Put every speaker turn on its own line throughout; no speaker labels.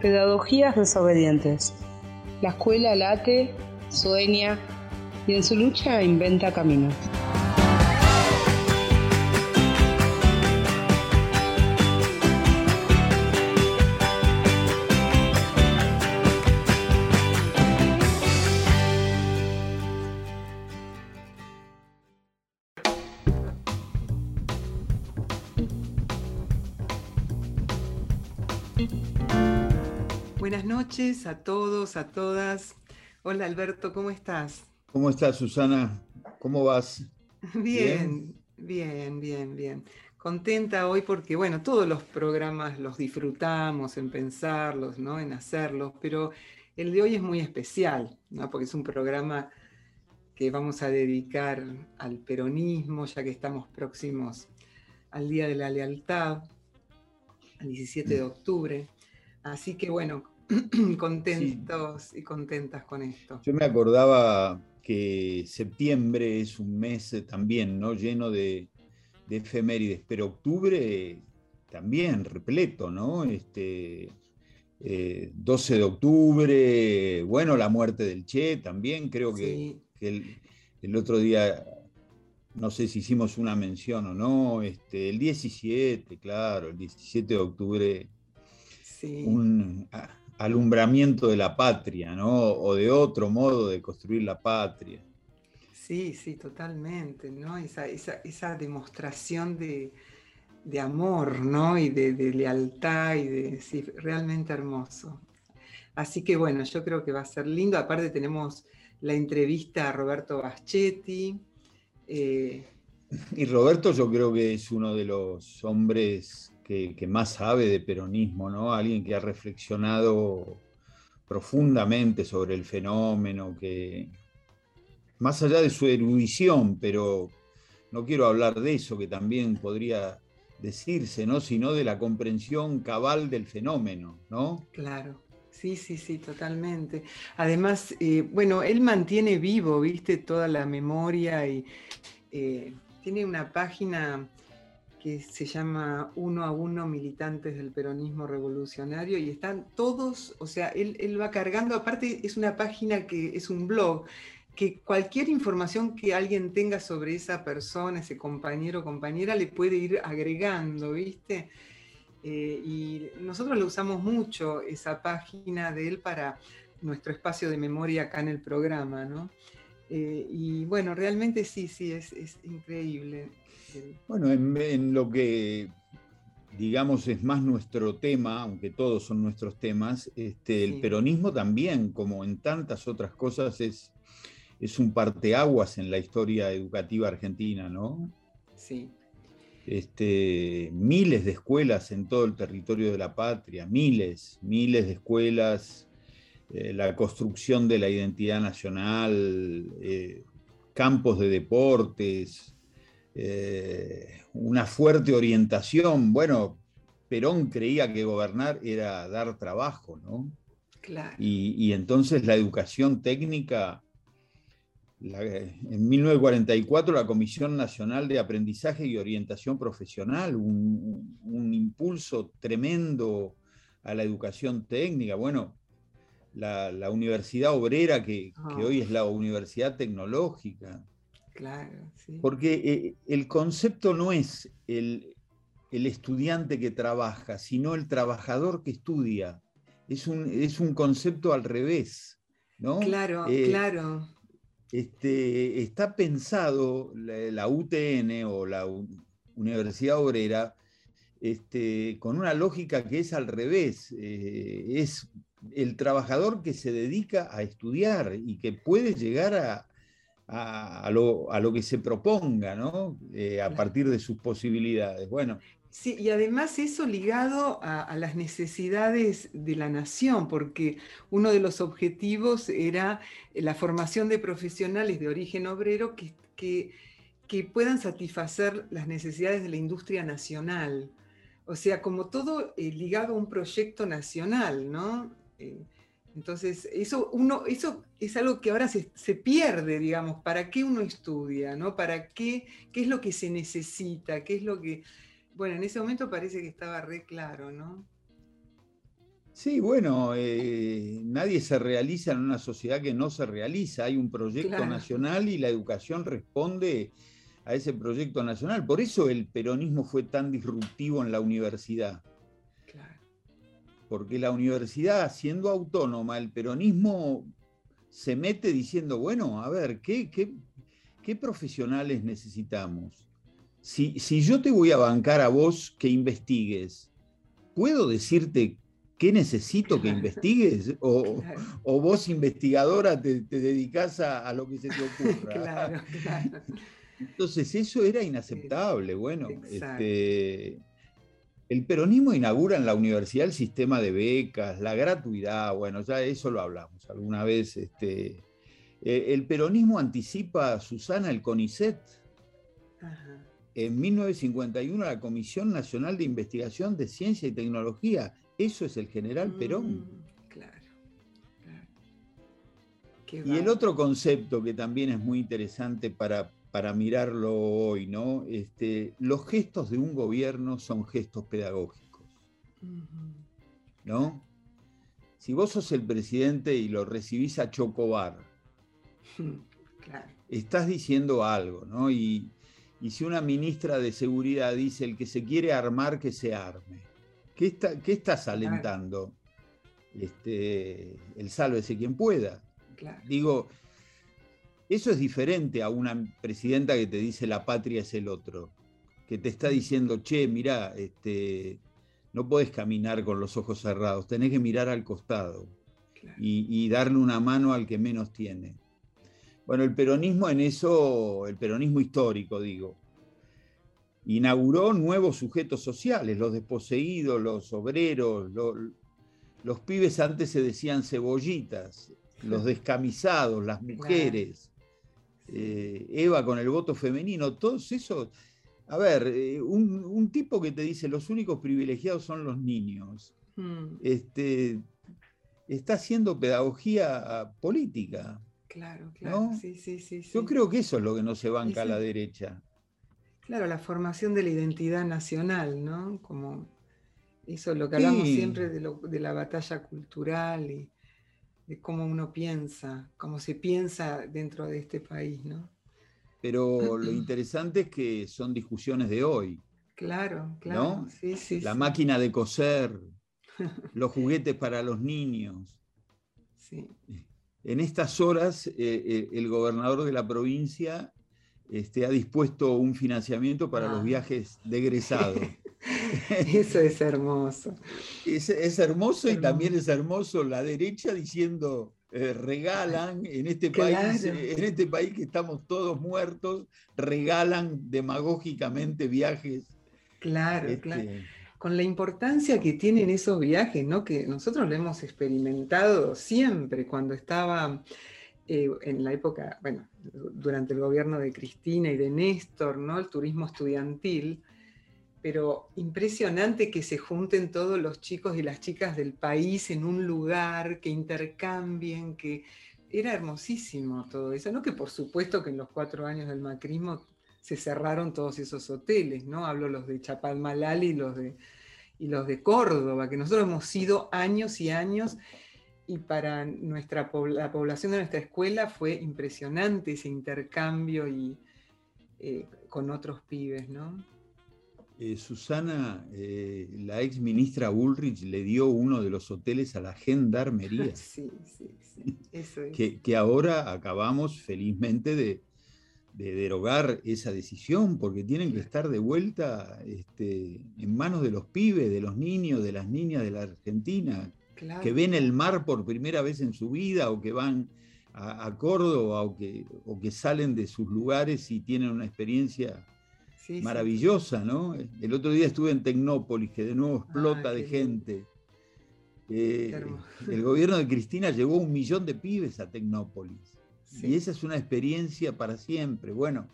Pedagogías desobedientes. La escuela late, sueña y en su lucha inventa caminos.
Noches a todos, a todas. Hola Alberto, ¿cómo estás?
¿Cómo estás, Susana? ¿Cómo vas?
Bien, bien, bien, bien. Contenta hoy porque, bueno, todos los programas los disfrutamos en pensarlos, ¿no? En hacerlos, pero el de hoy es muy especial, ¿no? Porque es un programa que vamos a dedicar al peronismo, ya que estamos próximos al Día de la Lealtad, el 17 de octubre. Así que bueno, contentos y contentas con esto.
Yo me acordaba que septiembre es un mes también, ¿no? Lleno de, efemérides, pero octubre también repleto, ¿no? Este, 12 eh, de octubre, bueno, la muerte del Che también, creo que, el, el, otro día, no sé si hicimos una mención o no, este, el 17, claro, el 17 de octubre, un, alumbramiento de la patria, ¿no? O de otro modo de construir la patria.
Sí, sí, totalmente, ¿no? Esa, demostración de, amor, ¿no? Y de, lealtad y de, sí, realmente hermoso. Así que bueno, yo creo que va a ser lindo. Aparte tenemos la entrevista a Roberto Baschetti.
Eh, y Roberto yo creo que es uno de los hombres que, más sabe de peronismo, ¿no? Alguien que ha reflexionado profundamente sobre el fenómeno, que más allá de su erudición, pero no quiero hablar de eso, que también podría decirse, ¿no? Sino de la comprensión cabal del fenómeno, ¿no?
Claro. Sí, sí, sí, totalmente. Además, eh, bueno, él mantiene vivo, viste, toda la memoria y eh, tiene una página que se llama Uno a Uno Militantes del Peronismo Revolucionario y están todos, o sea, él, va cargando, aparte es una página que es un blog, que cualquier información que alguien tenga sobre esa persona, ese compañero o compañera, le puede ir agregando, ¿viste? Eh, y nosotros lo usamos mucho, esa página de él, para nuestro espacio de memoria acá en el programa, ¿no? Eh, y bueno, realmente sí, sí, es, es increíble.
Bueno, en, lo que digamos es más nuestro tema, aunque todos son nuestros temas, este, el peronismo también, como en tantas otras cosas, es, es un parteaguas en la historia educativa argentina, ¿no?
Sí.
Este, miles de escuelas en todo el territorio de la patria, miles, miles de escuelas, eh, la construcción de la identidad nacional, eh, campos de deportes, eh, una fuerte orientación. Bueno, Perón creía que gobernar era dar trabajo, ¿no?
Claro.
Y, entonces la educación técnica, en 1944 la Comisión Nacional de Aprendizaje y Orientación Profesional, un, impulso tremendo a la educación técnica. Bueno, la, Universidad Obrera, que, que, hoy es la Universidad Tecnológica.
Claro, sí.
Porque eh, el concepto no es el, estudiante que trabaja, sino el trabajador que estudia. Es un, es un concepto al revés, ¿no?
Claro, eh, claro.
Este, está pensado la, UTN o la Universidad Obrera este, con una lógica que es al revés. Eh, es el trabajador que se dedica a estudiar y que puede llegar a, a, lo, que se proponga, ¿no? Eh, a partir de sus posibilidades. Bueno.
Sí, y además eso ligado a, las necesidades de la nación, porque uno de los objetivos era la formación de profesionales de origen obrero que, que, puedan satisfacer las necesidades de la industria nacional. O sea, como todo eh, ligado a un proyecto nacional, ¿no? Eh, entonces, eso, uno, eso es algo que ahora se, pierde, digamos, ¿para qué uno estudia? ¿no? ¿Para qué? ¿Qué es lo que se necesita? ¿Qué es lo que...? Bueno, en ese momento parece que estaba re claro, ¿no?
Sí, bueno, eh, nadie se realiza en una sociedad que no se realiza. Hay un proyecto nacional y la educación responde a ese proyecto nacional. Por eso el peronismo fue tan disruptivo en la universidad. Porque la universidad, siendo autónoma, el peronismo se mete diciendo, bueno, a ver, ¿qué, qué, profesionales necesitamos? Si, si yo te voy a bancar a vos que investigues, ¿puedo decirte ¿qué necesito que investigues? O, vos, investigadora, te, dedicas a, lo que se te ocurra. claro, claro. Entonces, eso era inaceptable. Bueno, este, el peronismo inaugura en la universidad el sistema de becas, la gratuidad, bueno, ya eso lo hablamos alguna vez. Este, eh, el peronismo anticipa, Susana, el CONICET. En 1951 la Comisión Nacional de Investigación de Ciencia y Tecnología eso es el general Perón. Mm, claro, Y el otro concepto que también es muy interesante para, para mirarlo hoy, ¿no? Este, los gestos de un gobierno son gestos pedagógicos. ¿No? Si vos sos el presidente y lo recibís a Chocobar, estás diciendo algo, ¿no? Y, y si una ministra de seguridad dice el que se quiere armar, que se arme. ¿Qué, estás alentando? Este, el sálvese quien pueda. Digo, eso es diferente a una presidenta que te dice la patria es el otro, que te está diciendo, che, mira, este, no podés caminar con los ojos cerrados, tenés que mirar al costado y, y, darle una mano al que menos tiene. Bueno, el peronismo en eso, el peronismo histórico, digo, inauguró nuevos sujetos sociales, los desposeídos, los obreros, los, pibes antes se decían cebollitas, los descamisados, las mujeres, eh, Eva con el voto femenino, todos esos. A ver, eh, un, tipo que te dice los únicos privilegiados son los niños, hmm. este, está haciendo pedagogía política. Claro, claro. Sí, sí, sí, Yo creo que eso es lo que no se banca a la derecha.
Claro, la formación de la identidad nacional, ¿no? Como eso es lo que hablamos siempre de, la batalla cultural y de cómo uno piensa, cómo se piensa dentro de este país, ¿no?
Pero lo interesante es que son discusiones de hoy.
Claro, claro. Sí, sí,
la máquina de coser, los juguetes para los niños. Sí. En estas horas, eh, eh, el gobernador de la provincia este, ha dispuesto un financiamiento para los ah. viajes de egresado.
Eso es hermoso.
Es, hermoso y también es hermoso la derecha diciendo eh, regalan en este país, en este país que estamos todos muertos, regalan demagógicamente viajes.
Claro, este, claro. Con la importancia que tienen esos viajes, ¿no? Que nosotros lo hemos experimentado siempre cuando estaba eh, en la época, bueno, durante el gobierno de Cristina y de Néstor, ¿no? El turismo estudiantil, pero impresionante que se junten todos los chicos y las chicas del país en un lugar, que intercambien, que era hermosísimo todo eso, ¿no? Que por supuesto que en los cuatro años del macrismo se cerraron todos esos hoteles, ¿no? Hablo los de Chapalmalal y los de, y los de Córdoba, que nosotros hemos ido años y años y para nuestra, la población de nuestra escuela fue impresionante ese intercambio y, eh, con otros pibes, ¿no?
Eh, Susana, eh, la ex ministra Ulrich le dio uno de los hoteles a la gendarmería. sí, sí, sí, eso es. Que, ahora acabamos felizmente de, derogar esa decisión, porque tienen que estar de vuelta este, en manos de los pibes, de los niños, de las niñas de la Argentina, que ven el mar por primera vez en su vida o que van a, Córdoba o que, o que salen de sus lugares y tienen una experiencia maravillosa, ¿no? El otro día estuve en Tecnópolis, que de nuevo explota de gente. Eh, el gobierno de Cristina llevó un millón de pibes a Tecnópolis. Y esa es una experiencia para siempre. Bueno,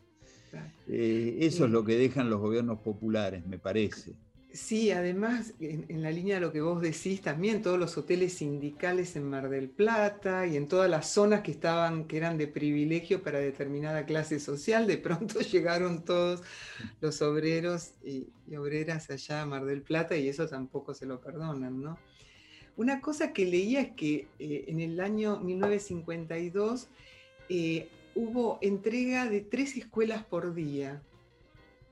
eh, eso es lo que dejan los gobiernos populares, me parece.
Sí, además, en, la línea de lo que vos decís, también todos los hoteles sindicales en Mar del Plata y en todas las zonas que estaban, que eran de privilegio para determinada clase social, de pronto llegaron todos los obreros y, obreras allá a Mar del Plata y eso tampoco se lo perdonan, ¿no? Una cosa que leía es que eh, en el año 1952 eh, hubo entrega de tres escuelas por día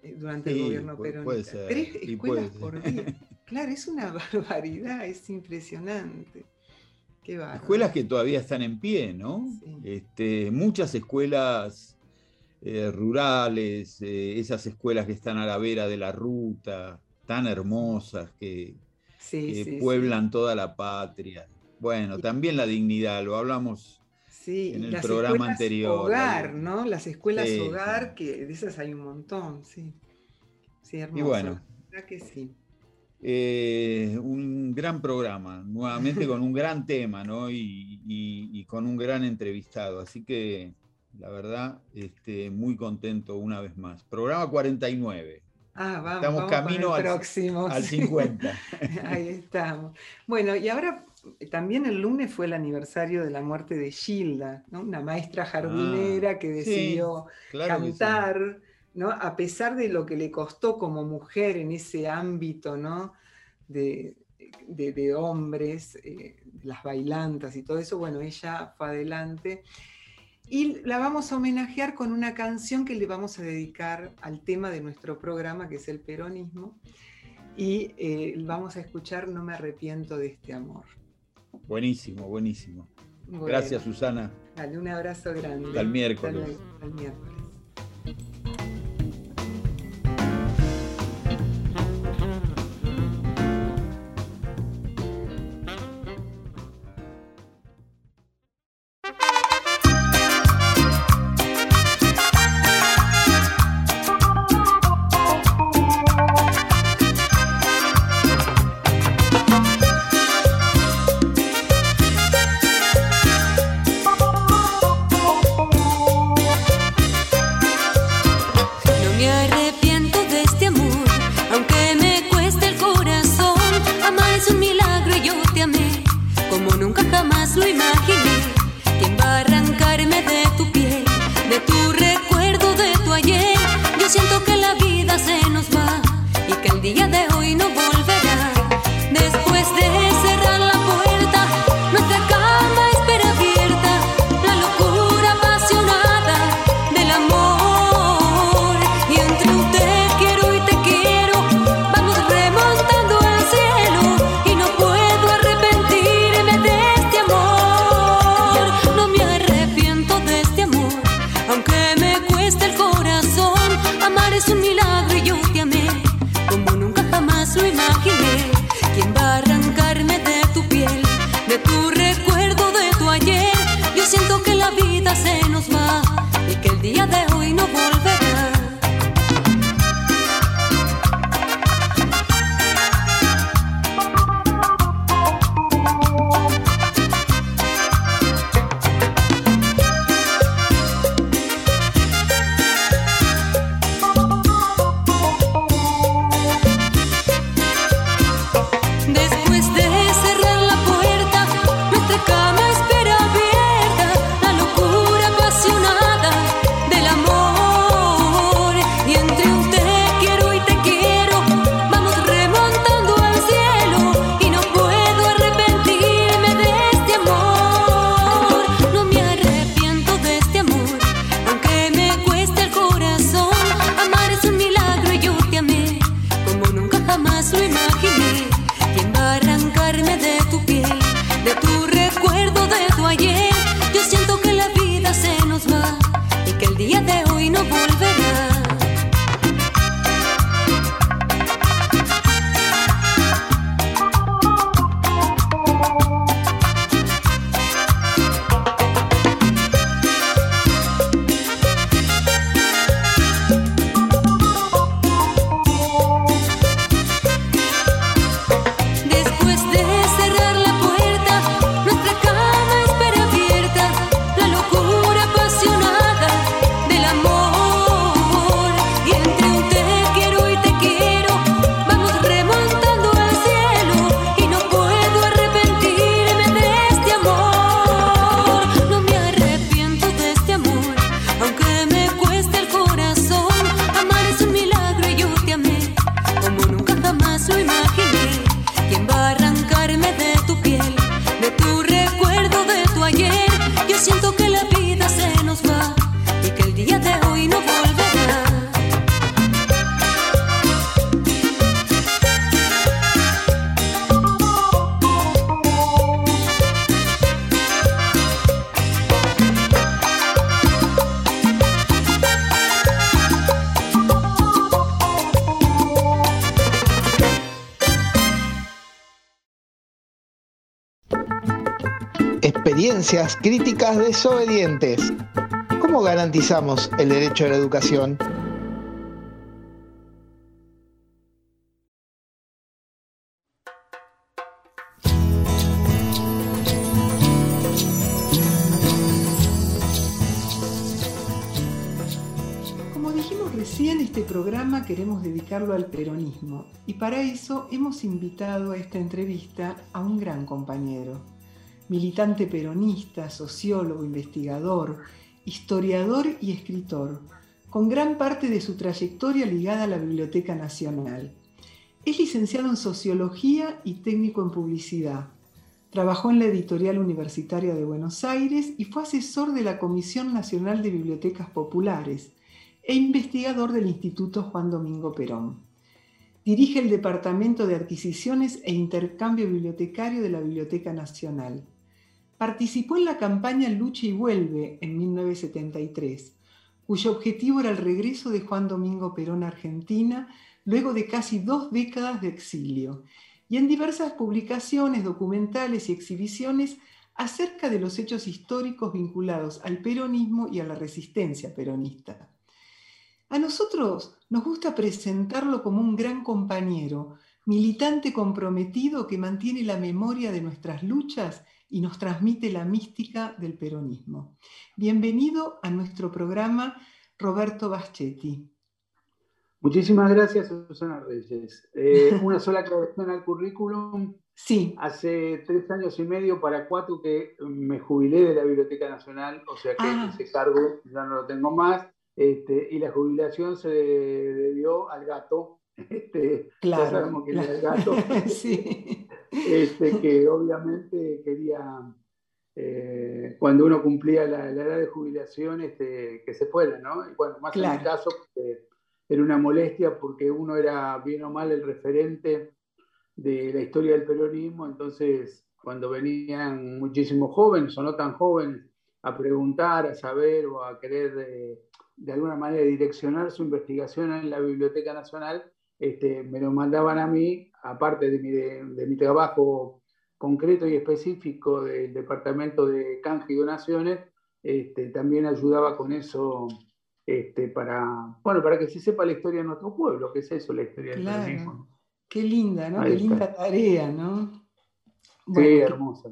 eh, durante el gobierno peronista. Tres escuelas por día. Claro, es una barbaridad, es impresionante.
Qué escuelas que todavía están en pie, ¿no? Este, muchas escuelas rurales, esas escuelas que están a la vera de la ruta, tan hermosas que, que pueblan toda la patria. Bueno, también la dignidad, lo hablamos en el programa anterior.
Hogar, ¿no? Las escuelas hogar, que de esas hay un montón, sí. Sí, hermoso.
Y bueno.
que sí.
Eh, un gran programa, nuevamente con un gran tema, ¿no? Y, con un gran entrevistado. Así que, la verdad, este, muy contento una vez más. Programa 49.
Ah, vamos,
estamos camino al, próximo, al 50.
Ahí estamos. Bueno, y ahora también el lunes fue el aniversario de la muerte de Gilda, ¿no? una maestra jardinera ah, que decidió cantar, ¿no? a pesar de lo que le costó como mujer en ese ámbito ¿no? de, hombres, eh, las bailantas y todo eso, bueno, ella fue adelante. Y la vamos a homenajear con una canción que le vamos a dedicar al tema de nuestro programa, que es el peronismo. Y eh, vamos a escuchar No me arrepiento de este amor.
Buenísimo, buenísimo. Gracias, Susana.
Dale un abrazo grande.
Hasta el miércoles.
Hasta el miércoles.
Críticas desobedientes. ¿Cómo garantizamos el derecho a la educación?
Como dijimos recién, este programa queremos dedicarlo al peronismo y para eso hemos invitado a esta entrevista a un gran compañero, militante peronista, sociólogo, investigador, historiador y escritor, con gran parte de su trayectoria ligada a la Biblioteca Nacional. Es licenciado en Sociología y técnico en Publicidad. Trabajó en la Editorial Universitaria de Buenos Aires y fue asesor de la Comisión Nacional de Bibliotecas Populares e investigador del Instituto Juan Domingo Perón. Dirige el Departamento de Adquisiciones e Intercambio Bibliotecario de la Biblioteca Nacional. Participó en la campaña Lucha y Vuelve en 1973, cuyo objetivo era el regreso de Juan Domingo Perón a Argentina luego de casi dos décadas de exilio, y en diversas publicaciones, documentales y exhibiciones acerca de los hechos históricos vinculados al peronismo y a la resistencia peronista. A nosotros nos gusta presentarlo como un gran compañero, militante comprometido que mantiene la memoria de nuestras luchas y nos transmite la mística del peronismo. Bienvenido a nuestro programa, Roberto Baschetti.
Muchísimas gracias, Susana Reyes. Eh, una sola aclaración al currículum.
Sí.
Hace tres años y medio para cuatro que me jubilé de la Biblioteca Nacional, o sea que
Ah.
ese cargo ya no lo tengo más. Este, y la jubilación se debió al gato. Este, ya
Claro.
sabemos que era el gato.
sí.
este, que obviamente quería, eh, cuando uno cumplía la, la edad de jubilación, este, que se fuera, ¿no? Y bueno, más en mi caso, era una molestia porque uno era bien o mal el referente de la historia del peronismo, entonces cuando venían muchísimos jóvenes o no tan jóvenes a preguntar, a saber o a querer eh, de alguna manera direccionar su investigación en la Biblioteca Nacional, este, me lo mandaban a mí, aparte de mi, de, de mi trabajo concreto y específico del Departamento de Canje y Donaciones, este, también ayudaba con eso este, para, bueno, para que se sepa la historia de nuestro pueblo, que es eso, la historia del
Claro.
peronismo.
Qué linda, ¿no?
Ahí
Qué
está.
linda tarea, ¿no?
Sí,
Bueno, qué-
hermosa.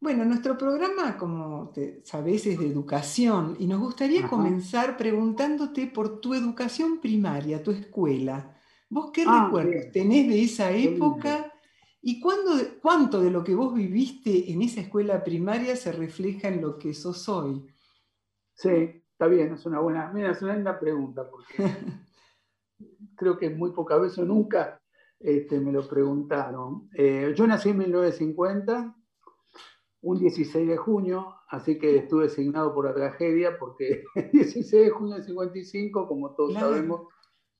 Bueno, nuestro programa, como te sabés, es de educación y nos gustaría
Ajá.
comenzar preguntándote por tu educación primaria, tu escuela. ¿Vos qué
Ah,
recuerdos
bien.
tenés de esa época y cuándo- cuánto de lo que vos viviste en esa escuela primaria se refleja en lo que sos hoy?
Sí, está bien, es una buena, mira, es una linda pregunta, porque creo que muy pocas veces o nunca este, me lo preguntaron. Eh, yo nací en 1950, un 16 de junio, así que estuve asignado por la tragedia, porque el 16 de junio del 55, como todos
Claro.
sabemos,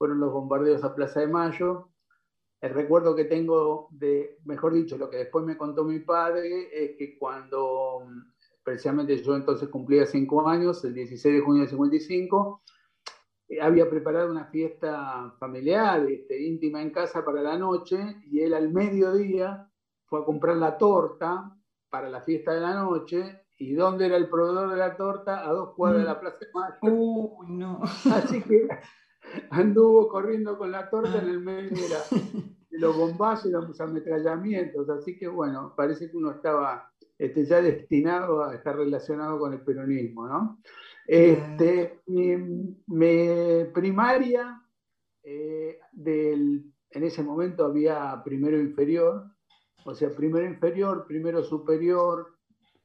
fueron los bombardeos a Plaza de Mayo. El recuerdo que tengo de, mejor dicho, lo que después me contó mi padre, es que cuando precisamente yo entonces cumplía cinco años, el 16 de junio del 55, eh, había preparado una fiesta familiar, este, íntima en casa para la noche, y él al mediodía fue a comprar la torta para la fiesta de la noche, y ¿dónde era el proveedor de la torta? A dos cuadras de la Plaza de Mayo.
Uy, no.
Así que anduvo corriendo con la torta
Ah.
en el medio de, la- de los bombazos y los ametrallamientos. Así que bueno, parece que uno estaba este, ya destinado a estar relacionado con el peronismo, ¿no? Este, mi, mi primaria, eh, del, en ese momento había primero inferior, o sea, primero inferior, primero superior,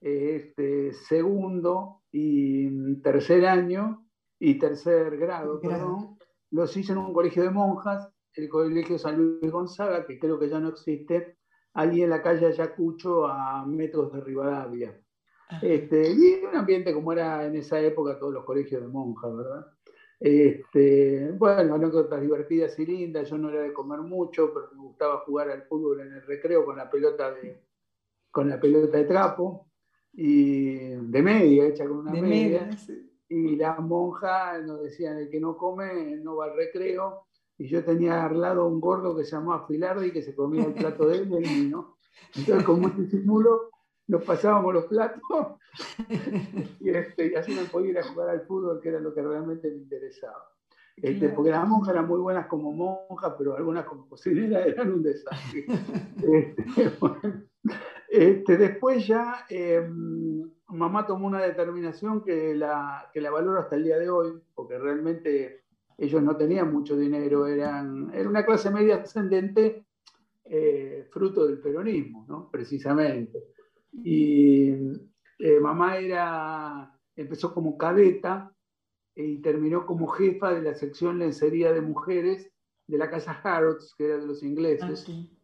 eh, este, segundo y tercer año y tercer grado,
Grado.
perdón, los hice en un colegio de monjas, el colegio San Luis Gonzaga, que creo que ya no existe, allí en la calle Ayacucho, a metros de Rivadavia.
Ajá.
Este, y un ambiente como era en esa época todos los colegios de monjas, ¿verdad? Este, bueno, anécdotas divertidas y lindas. Yo no era de comer mucho, pero me gustaba jugar al fútbol en el recreo con la pelota de, con la pelota de trapo y de media, hecha con una
De
media.
media, sí.
Y las monjas nos decían, el que no come no va al recreo. Y yo tenía al lado un gordo que se llamaba Filardi que se comía el plato de él y el mío. Entonces, con mucho disimulo, nos pasábamos los platos y, este, y así no podía ir a jugar al fútbol, que era lo que realmente me interesaba. Este, porque las monjas eran muy buenas como monjas, pero algunas como cocineras eran un desastre. este, este, después ya em, mamá tomó una determinación que la, que la valoro hasta el día de hoy, porque realmente ellos no tenían mucho dinero, eran, era una clase media ascendente eh, fruto del peronismo, ¿no? precisamente. Y eh, mamá era, empezó como cadeta y terminó como jefa de la sección lencería de mujeres de la casa Harrods, que era de los ingleses. Ah,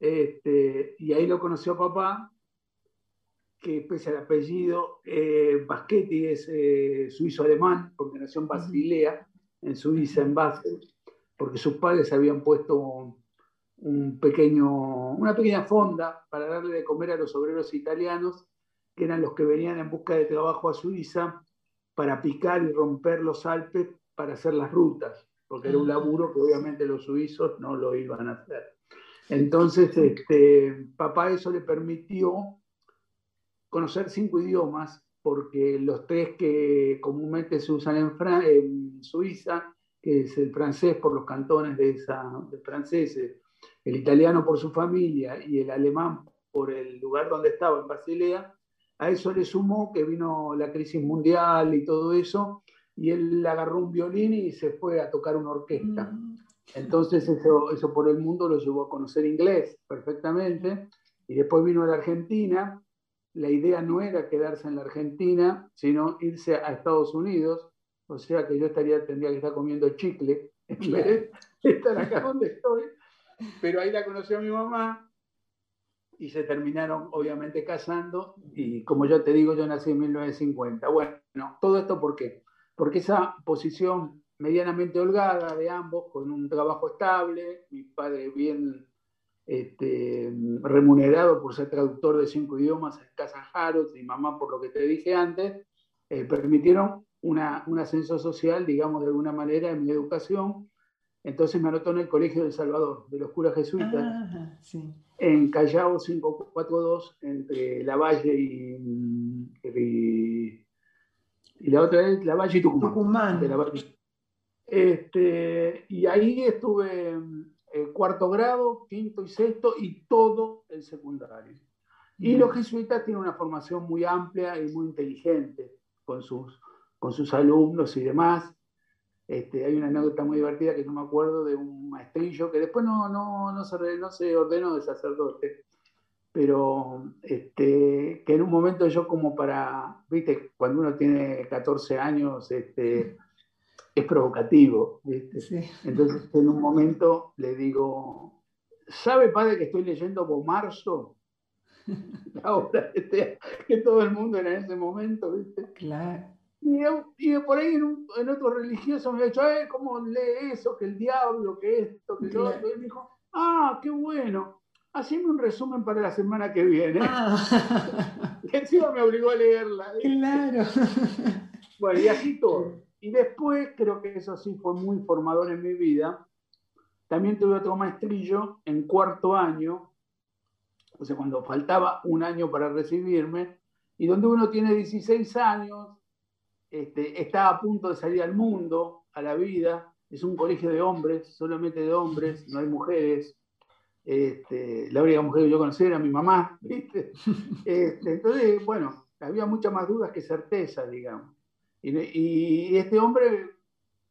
este, y ahí lo conoció papá, que pese al apellido, eh, Baschetti es eh, suizo-alemán, porque nació en Basilea, en Suiza, en Basel, porque sus padres habían puesto un pequeño, una pequeña fonda para darle de comer a los obreros italianos, que eran los que venían en busca de trabajo a Suiza para picar y romper los Alpes para hacer las rutas, porque era un laburo que obviamente los suizos no lo iban a hacer. Entonces, este, papá eso le permitió conocer cinco idiomas, porque los tres que comúnmente se usan en, Suiza, que es el francés por los cantones de, esa, franceses, el italiano por su familia y el alemán por el lugar donde estaba, en Basilea, a eso le sumó que vino la crisis mundial y todo eso, y él agarró un violín y se fue a tocar una orquesta. Mm. Entonces eso, eso por el mundo lo llevó a conocer inglés perfectamente, y después vino a la Argentina. La idea no era quedarse en la Argentina, sino irse a Estados Unidos, o sea que yo estaría, tendría que estar comiendo chicle en vez de estar acá donde estoy. Pero ahí la conoció a mi mamá y se terminaron obviamente casando y como yo te digo, yo nací en 1950. Bueno, todo esto ¿por qué? Porque esa posición medianamente holgada de ambos, con un trabajo estable, mi padre bien este, remunerado por ser traductor de cinco idiomas en Casa Harrods y mamá por lo que te dije antes, eh, permitieron una, un ascenso social, digamos, de alguna manera en mi educación. Entonces me anotó en el Colegio del Salvador, de los curas jesuitas, en Callao 542, entre La Valle y, y, la otra es La Valle y Tucumán. Este, y ahí estuve en cuarto grado, quinto y sexto y todo el secundario. Y los jesuitas tienen una formación muy amplia y muy inteligente con sus, con sus alumnos y demás. Este, hay una anécdota muy divertida que no me acuerdo de un maestrillo que después no, no, no, se, no se ordenó de sacerdote, pero este, que en un momento yo como para, viste, cuando uno tiene 14 años, este, es provocativo, Entonces en un momento le digo, ¿sabe padre que estoy leyendo Bomarzo? Ahora, este, que todo el mundo era en ese momento, ¿viste?
Claro.
Y, por ahí en, en, otro religioso me ha dicho, ¿cómo lee eso? Que el diablo, que esto, que lo otro. Y me dijo, ah, qué bueno. Haceme un resumen para la semana que viene. Ah. y encima me obligó a leerla.
Claro.
Bueno, y así todo. Y después, creo que eso sí fue muy formador en mi vida. También tuve otro maestrillo en cuarto año, o sea, cuando faltaba un año para recibirme, y donde uno tiene 16 años, este, está a punto de salir al mundo, a la vida, es un colegio de hombres, solamente de hombres, no hay mujeres. Este, la única mujer que yo conocí era mi mamá, ¿viste? Este, entonces, bueno, había muchas más dudas que certezas, digamos. Y, este hombre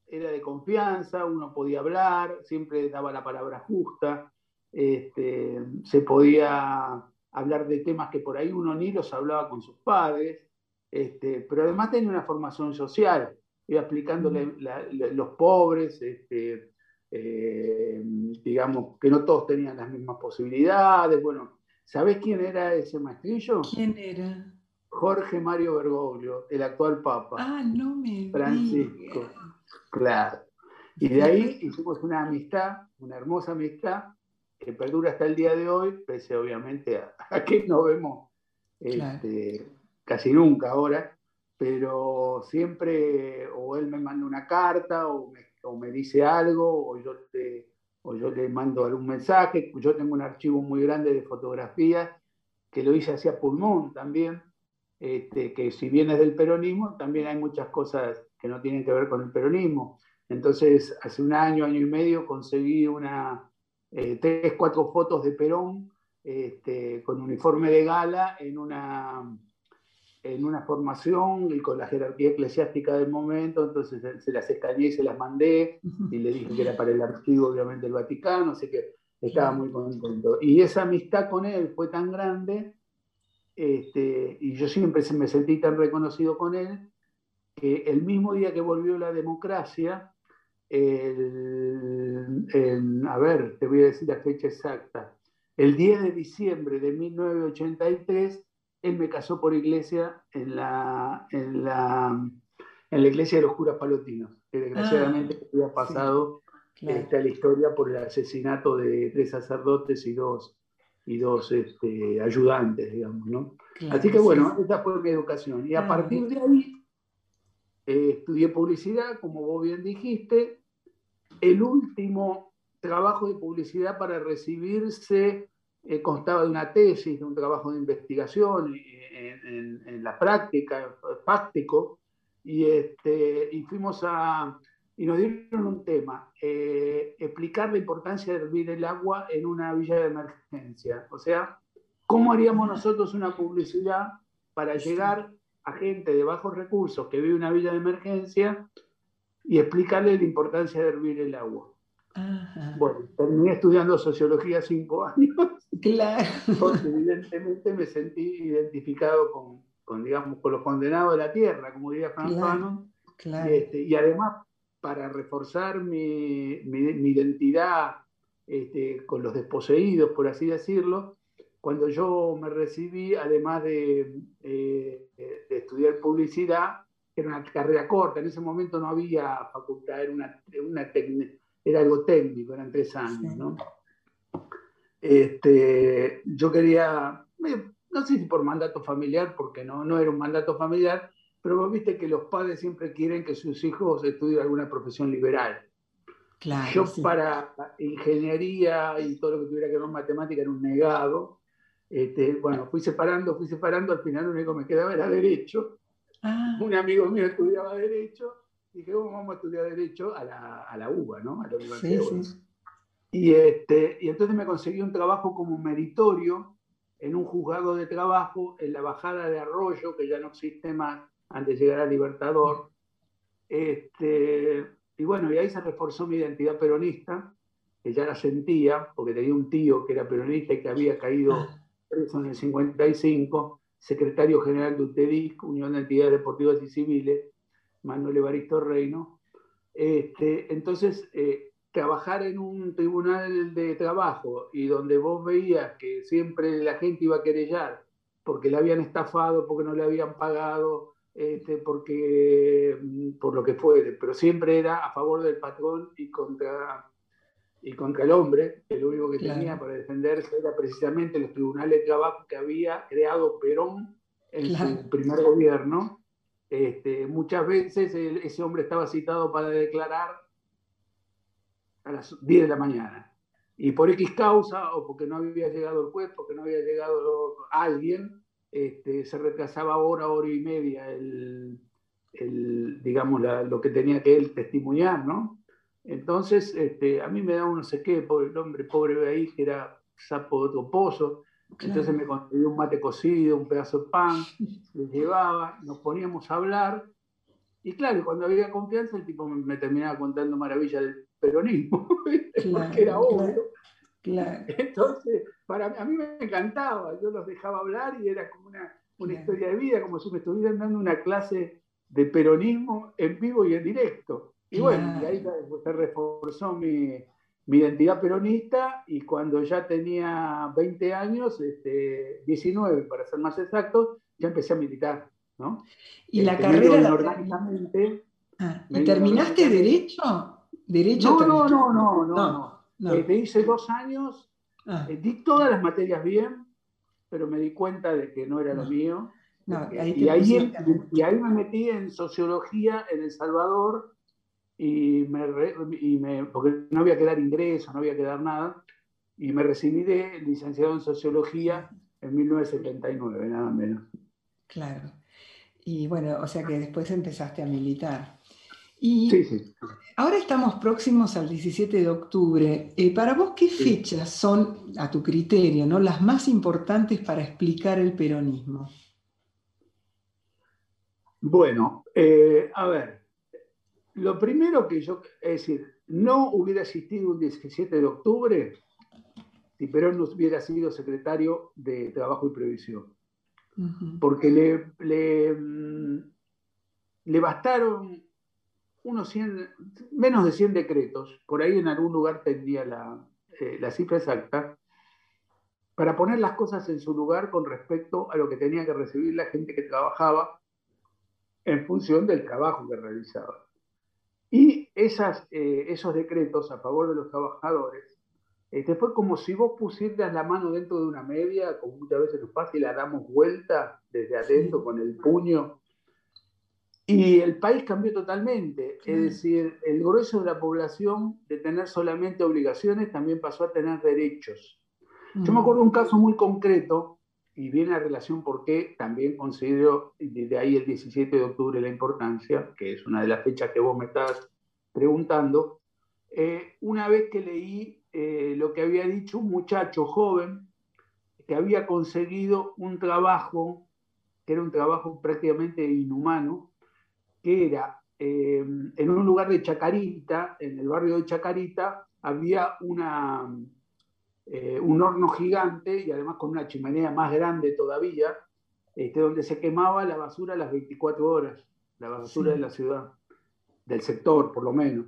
era de confianza, uno podía hablar, siempre daba la palabra justa, este, se podía hablar de temas que por ahí uno ni los hablaba con sus padres. Este, pero además tenía una formación social, iba explicándole los pobres, este, eh, digamos, que no todos tenían las mismas posibilidades. Bueno, ¿sabés quién era ese maestrillo?
¿Quién era?
Jorge Mario Bergoglio, el actual Papa.
Ah, no me
Francisco. Claro. Y de ahí hicimos una amistad, una hermosa amistad, que perdura hasta el día de hoy, pese obviamente a, que no vemos este, casi nunca ahora, pero siempre o él me manda una carta o me, dice algo o yo, o yo le mando algún mensaje. Yo tengo un archivo muy grande de fotografías que lo hice hacia pulmón también, este, que si bien es del peronismo, también hay muchas cosas que no tienen que ver con el peronismo. Entonces, hace un año, año y medio, conseguí una, eh, tres, cuatro fotos de Perón este, con uniforme de gala en una, en una formación y con la jerarquía eclesiástica del momento, entonces se las escaneé y se las mandé y le dije que era para el archivo, obviamente, del Vaticano, así que estaba muy contento. Y esa amistad con él fue tan grande este, y yo siempre me sentí tan reconocido con él que el mismo día que volvió la democracia, a ver, te voy a decir la fecha exacta, el 10 de diciembre de 1983, él me casó por iglesia en la, en la, en la iglesia de los curas palotinos, que desgraciadamente ah, había pasado este, la historia por el asesinato de tres sacerdotes y dos, y dos este, ayudantes, digamos, ¿no? Así que bueno, esa fue mi educación. Y a partir de ahí eh, estudié publicidad, como vos bien dijiste. El último trabajo de publicidad para recibirse eh, constaba de una tesis, de un trabajo de investigación en, la práctica, práctico, y, este, y fuimos a, y nos dieron un tema, eh, explicar la importancia de hervir el agua en una villa de emergencia. O sea, ¿cómo haríamos nosotros una publicidad para llegar a gente de bajos recursos que vive una villa de emergencia y explicarle la importancia de hervir el agua? Bueno, terminé estudiando sociología cinco años. Claro. Porque evidentemente me sentí identificado con, con, digamos, con los condenados de la tierra, como diría Franz Fanon. Este, y además, para reforzar mi, mi, identidad este, con los desposeídos, por así decirlo, cuando yo me recibí, además de, eh, de estudiar publicidad, era una carrera corta, en ese momento no había facultad, era una, una era algo técnico, eran tres años, ¿no? Este, yo quería, no sé si por mandato familiar, porque no, no era un mandato familiar, pero vos viste que los padres siempre quieren que sus hijos estudien alguna profesión liberal. Claro, yo para ingeniería y todo lo que tuviera que ver con matemática era un negado. Este, bueno, fui separando, fui separando, al final lo único que me quedaba era derecho. Ah. Un amigo mío estudiaba derecho dije, vamos a estudiar Derecho a la, a la UBA, ¿no? A la Universidad Y, este, y entonces me conseguí un trabajo como meritorio en un juzgado de trabajo en la bajada de Arroyo, que ya no existe más, antes de llegar a Libertador. Este, y bueno, y ahí se reforzó mi identidad peronista, que ya la sentía, porque tenía un tío que era peronista y que había caído ah. preso en el 55, secretario general de UTEDIC, Unión de Entidades Deportivas y Civiles, Manuel Evaristo Reino. Este, entonces, eh, trabajar en un tribunal de trabajo y donde vos veías que siempre la gente iba a querellar porque le habían estafado, porque no le habían pagado, este, porque, mm, por lo que fuere, pero siempre era a favor del patrón y contra, y contra el hombre, lo único que tenía para defenderse era precisamente los tribunales de trabajo que había creado Perón en su primer gobierno. Este, muchas veces ese hombre estaba citado para declarar a las 10 de la mañana. Y por X causa, o porque no había llegado el juez, porque no había llegado alguien, este, se retrasaba hora, hora y media el, digamos, lo que tenía que él testimoniar, ¿no? Entonces, este, a mí me da un no sé qué, pobre el hombre, pobre ahí, que era sapo de otro pozo, entonces me conseguí un mate cocido, un pedazo de pan, le llevaba, nos poníamos a hablar. Y claro, cuando había confianza, el tipo me, terminaba contando maravillas del peronismo, porque era obvio. Entonces, para a mí me encantaba, yo los dejaba hablar y era como una, una historia de vida, como si me estuvieran dando una clase de peronismo en vivo y en directo. Y bueno, y ahí se reforzó mi, mi identidad peronista y cuando ya tenía 20 años, este, 19 para ser más exactos, ya empecé a militar. ¿no?
¿Y la este, carrera? orgánicamente, ah, ¿Y terminaste derecho? ¿Derecho
no, no, no, no, no, no, eh, hice dos años, ah. eh, di todas las materias bien, pero me di cuenta de que no era lo mío. y, ahí, y ahí me metí en sociología en El Salvador y me, y me, porque no había que dar ingreso, no había que dar nada, y me recibí de licenciado en sociología en 1979, nada menos.
Claro. Y bueno, o sea que después empezaste a militar. Y
sí, sí.
Ahora estamos próximos al 17 de octubre. Eh, para vos, ¿qué fechas son, a tu criterio, ¿no? las más importantes para explicar el peronismo?
Bueno, eh, a ver, lo primero que yo, es decir, no hubiera existido un 17 de octubre si Perón no hubiera sido secretario de Trabajo y Previsión. Porque le, le, mm, le bastaron unos 100, menos de 100 decretos, por ahí en algún lugar tendría la, eh, la cifra exacta, para poner las cosas en su lugar con respecto a lo que tenía que recibir la gente que trabajaba en función del trabajo que realizaba. Y esas, eh, esos decretos a favor de los trabajadores, este fue como si vos pusieras la mano dentro de una media, como muchas veces nos pasa, y la damos vuelta desde adentro con el puño. Y el país cambió totalmente. Es decir, el grueso de la población de tener solamente obligaciones también pasó a tener derechos. Yo me acuerdo de un caso muy concreto y viene a relación porque también considero desde ahí el 17 de octubre la importancia, que es una de las fechas que vos me estás preguntando, eh, una vez que leí eh, lo que había dicho un muchacho joven que había conseguido un trabajo, que era un trabajo prácticamente inhumano, que era eh, en un lugar de Chacarita, en el barrio de Chacarita, había una, eh, un horno gigante y además con una chimenea más grande todavía, este, donde se quemaba la basura a las 24 horas, la basura de la ciudad, del sector por lo menos.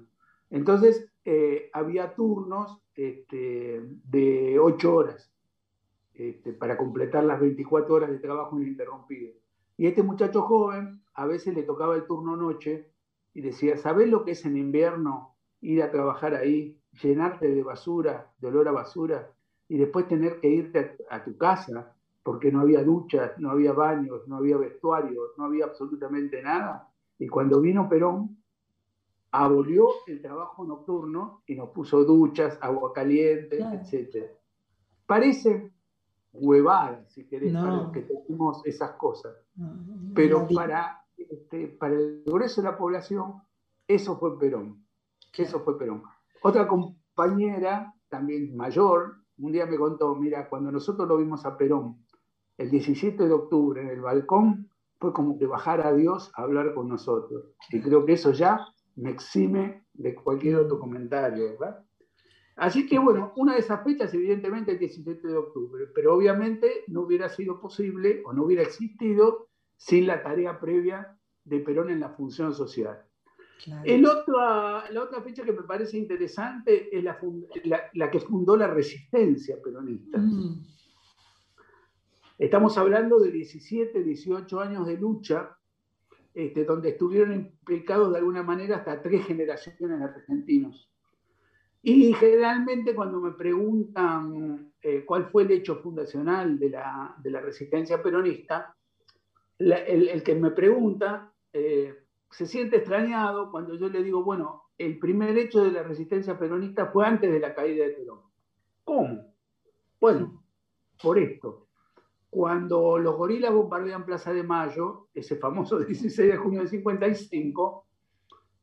Entonces eh, había turnos este, de 8 horas este, para completar las 24 horas de trabajo ininterrumpido. Y este muchacho joven a veces le tocaba el turno noche y decía, ¿sabés lo que es en invierno ir a trabajar ahí llenarte de basura, de olor a basura, y después tener que irte a, tu casa porque no había duchas, no había baños, no había vestuarios, no había absolutamente nada. Y cuando vino Perón, abolió el trabajo nocturno y nos puso duchas, agua caliente, etc. Parece huevada, si querés, para los que tenemos esas cosas. Pero para, este, para el grueso de la población, eso fue Perón. Eso fue Perón. Otra compañera, también mayor, un día me contó, mira, cuando nosotros lo vimos a Perón, el 17 de octubre en el balcón, fue como que bajara a Dios a hablar con nosotros. Y creo que eso ya me exime de cualquier otro comentario, ¿verdad? Así que bueno, una de esas fechas evidentemente es el 17 de octubre, pero obviamente no hubiera sido posible o no hubiera existido sin la tarea previa de Perón en la función social. El la otra fecha que me parece interesante es la, que fundó la resistencia peronista. Mm. Estamos hablando de 17, 18 años de lucha, este, donde estuvieron implicados de alguna manera hasta tres generaciones de argentinos. Y generalmente cuando me preguntan eh, cuál fue el hecho fundacional de la, resistencia peronista, el, que me pregunta eh, se siente extrañado cuando yo le digo, bueno, el primer hecho de la resistencia peronista fue antes de la caída de Perón. ¿Cómo? Bueno, por esto. Cuando los gorilas bombardean Plaza de Mayo, ese famoso 16 de junio del 55,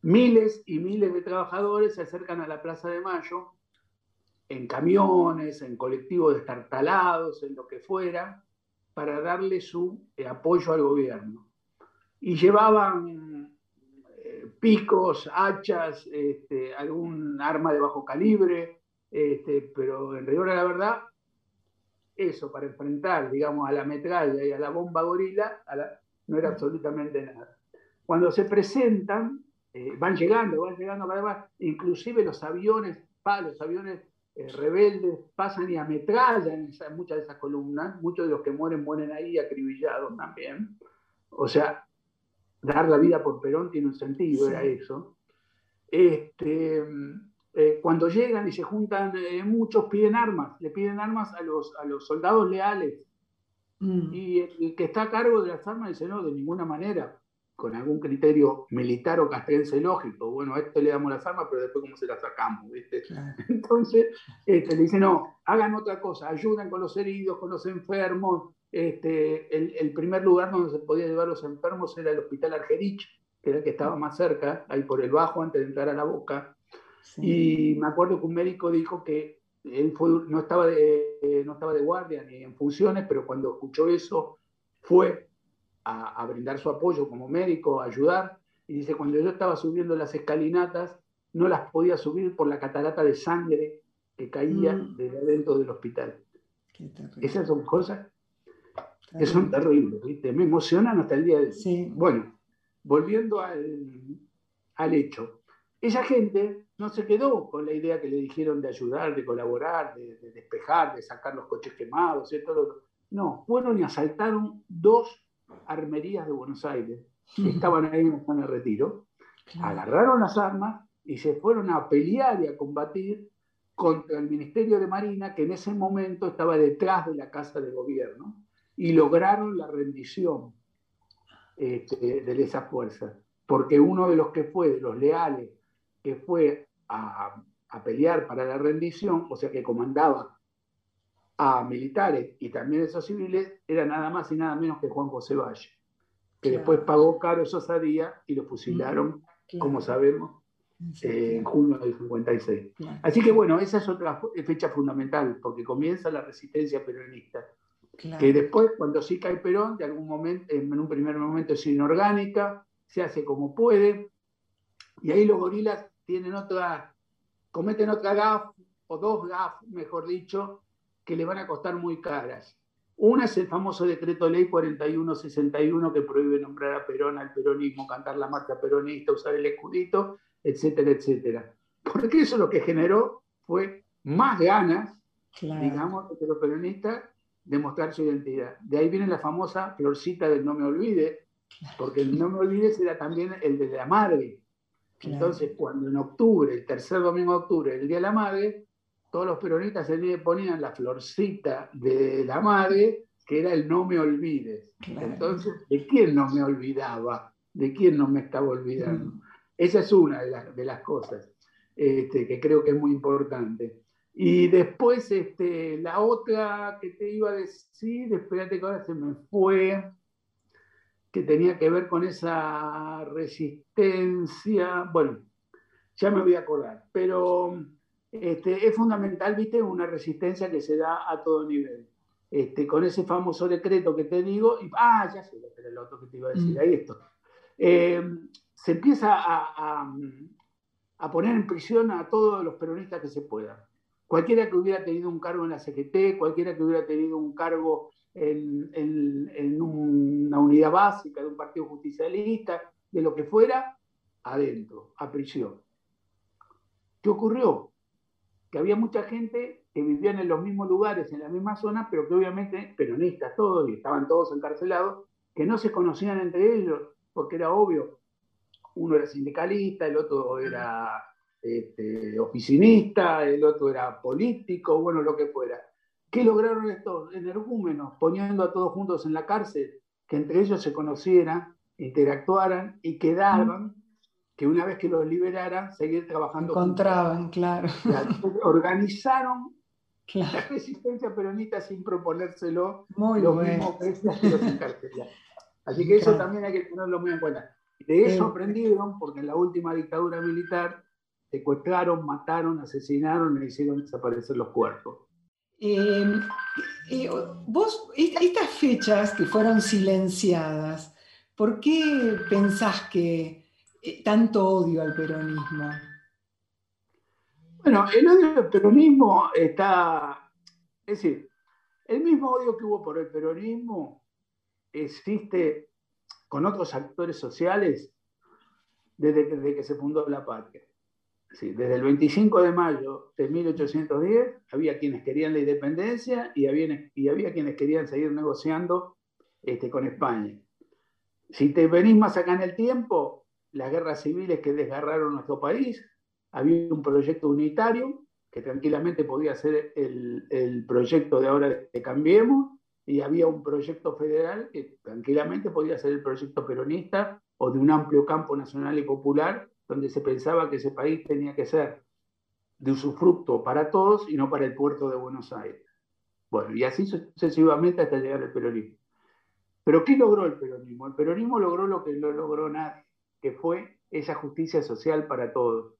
miles y miles de trabajadores se acercan a la Plaza de Mayo en camiones, en colectivos destartalados, en lo que fuera, para darle su eh, apoyo al gobierno. Y llevaban picos, hachas, este, algún arma de bajo calibre, este, pero en rigor a la verdad, eso para enfrentar, digamos, a la metralla y a la bomba gorila, no era absolutamente nada. Cuando se presentan, eh, van llegando, van llegando para más, inclusive los aviones, los aviones eh, rebeldes pasan y ametrallan en muchas de esas columnas, muchos de los que mueren mueren ahí acribillados también. O sea, dar la vida por Perón tiene un sentido, era eso. Este, eh, cuando llegan y se juntan eh, muchos, piden armas, le piden armas a los, a los soldados leales. Mm. Y el, que está a cargo de las armas dice, no, de ninguna manera. Con algún criterio militar o castrense lógico. Bueno, a esto le damos las armas, pero después cómo se las sacamos, ¿viste? Entonces, este, le dice, no, hagan otra cosa, ayuden con los heridos, con los enfermos. Este, el, primer lugar donde se podía llevar los enfermos era el Hospital Argerich, que era el que estaba más cerca, ahí por el bajo, antes de entrar a la boca. Y me acuerdo que un médico dijo que él fue, no, estaba de, no estaba de guardia ni en funciones, pero cuando escuchó eso, fue a, brindar su apoyo como médico, a ayudar. Y dice, cuando yo estaba subiendo las escalinatas, no las podía subir por la catarata de sangre que caía mm. desde adentro del hospital. Esas son cosas que son terribles, ¿viste? me emocionan hasta el día de hoy. Bueno, volviendo al, al hecho, esa gente no se quedó con la idea que le dijeron de ayudar, de colaborar, de, despejar, de sacar los coches quemados, todo No, fueron y asaltaron dos armerías de Buenos Aires, que estaban ahí en el retiro, agarraron las armas y se fueron a pelear y a combatir contra el Ministerio de Marina, que en ese momento estaba detrás de la Casa de Gobierno, y lograron la rendición este, de esas fuerzas, porque uno de los que fue, de los leales, que fue a, a pelear para la rendición, o sea, que comandaba a militares y también a esos civiles era nada más y nada menos que Juan José Valle, que después pagó caro esa osadía y lo fusilaron, como sabemos, en junio del 56. Así que bueno, esa es otra fecha fundamental, porque comienza la resistencia peronista, que después, cuando sí cae Perón, de algún momento, en un primer momento es inorgánica, se hace como puede, y ahí los gorilas tienen otra, cometen otra gaf, o dos gaf, mejor dicho, que le van a costar muy caras. Una es el famoso decreto ley 4161 que prohíbe nombrar a Perón, al peronismo, cantar la marcha peronista, usar el escudito, etcétera, etcétera. Porque eso lo que generó fue más ganas, digamos, de los peronistas de mostrar su identidad. De ahí viene la famosa florcita del no me olvide, porque el no me olvides era también el de la madre. Entonces, cuando en octubre, el tercer domingo de octubre, el Día de la Madre, todos los peronistas se ponían la florcita de la madre, que era el no me olvides. Entonces, ¿de quién no me olvidaba? ¿De quién no me estaba olvidando? Mm. Esa es una de, las cosas este, que creo que es muy importante. Y después, este, la otra que te iba a decir, espérate que ahora se me fue, que tenía que ver con esa resistencia. Bueno, ya me voy a acordar, pero este, es fundamental, viste, una resistencia que se da a todo nivel. Este, con ese famoso decreto que te digo, y, ah, ya sé, era el otro que te iba a decir, mm. ahí esto. Eh, se empieza a, a, poner en prisión a todos los peronistas que se puedan. Cualquiera que hubiera tenido un cargo en la CGT, cualquiera que hubiera tenido un cargo en, en, en una unidad básica de un partido justicialista, de lo que fuera, adentro, a prisión. ¿Qué ocurrió? Que había mucha gente que vivían en los mismos lugares, en la misma zona, pero que obviamente peronistas todos, y estaban todos encarcelados, que no se conocían entre ellos, porque era obvio, uno era sindicalista, el otro era este, oficinista, el otro era político, bueno, lo que fuera. ¿Qué lograron estos energúmenos poniendo a todos juntos en la cárcel? Que entre ellos se conocieran, interactuaran y quedaban que una vez que los liberaran, seguir trabajando.
Encontraban, claro.
Organizaron la resistencia peronista sin proponérselo Muy los mismos precios que los Así que eso también hay que tenerlo muy en cuenta. De eso aprendieron porque en la última dictadura militar secuestraron, mataron, asesinaron e hicieron desaparecer los cuerpos.
Eh, vos, estas fechas que fueron silenciadas, ¿por qué pensás que tanto odio al peronismo?
Bueno, el odio al peronismo está, es decir, el mismo odio que hubo por el peronismo existe con otros actores sociales desde que, se fundó la patria. desde el 25 de mayo de 1810 había quienes querían la independencia y había, y había quienes querían seguir negociando este, con España. Si te venís más acá en el tiempo, las guerras civiles que desgarraron nuestro país, había un proyecto unitario que tranquilamente podía ser el, proyecto de ahora de Cambiemos, y había un proyecto federal que tranquilamente podía ser el proyecto peronista o de un amplio campo nacional y popular, donde se pensaba que ese país tenía que ser de usufructo para todos y no para el puerto de Buenos Aires. Bueno, y así sucesivamente hasta llegar al peronismo. Pero ¿qué logró el peronismo? El peronismo logró lo que no logró nadie, que fue esa justicia social para todos.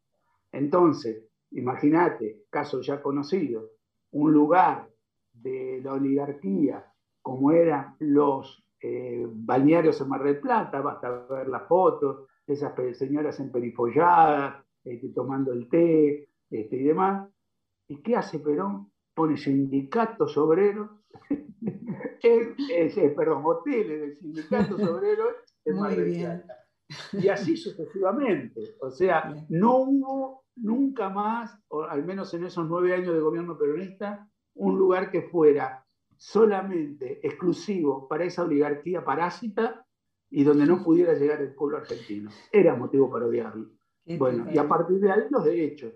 Entonces, imagínate, caso ya conocido, un lugar de la oligarquía como eran los eh, balnearios en Mar del Plata, basta ver las fotos, esas señoras emperifolladas, este, tomando el té este, y demás. ¿Y qué hace Perón? Pone sindicatos obreros, perdón, hoteles de sindicatos obreros en Mar del Plata. Y así sucesivamente. O sea, no hubo nunca más, o al menos en esos nueve años de gobierno peronista, un lugar que fuera solamente exclusivo para esa oligarquía parásita y donde no pudiera llegar el pueblo argentino. Era motivo para odiarlo. Bueno, y a partir de ahí los derechos.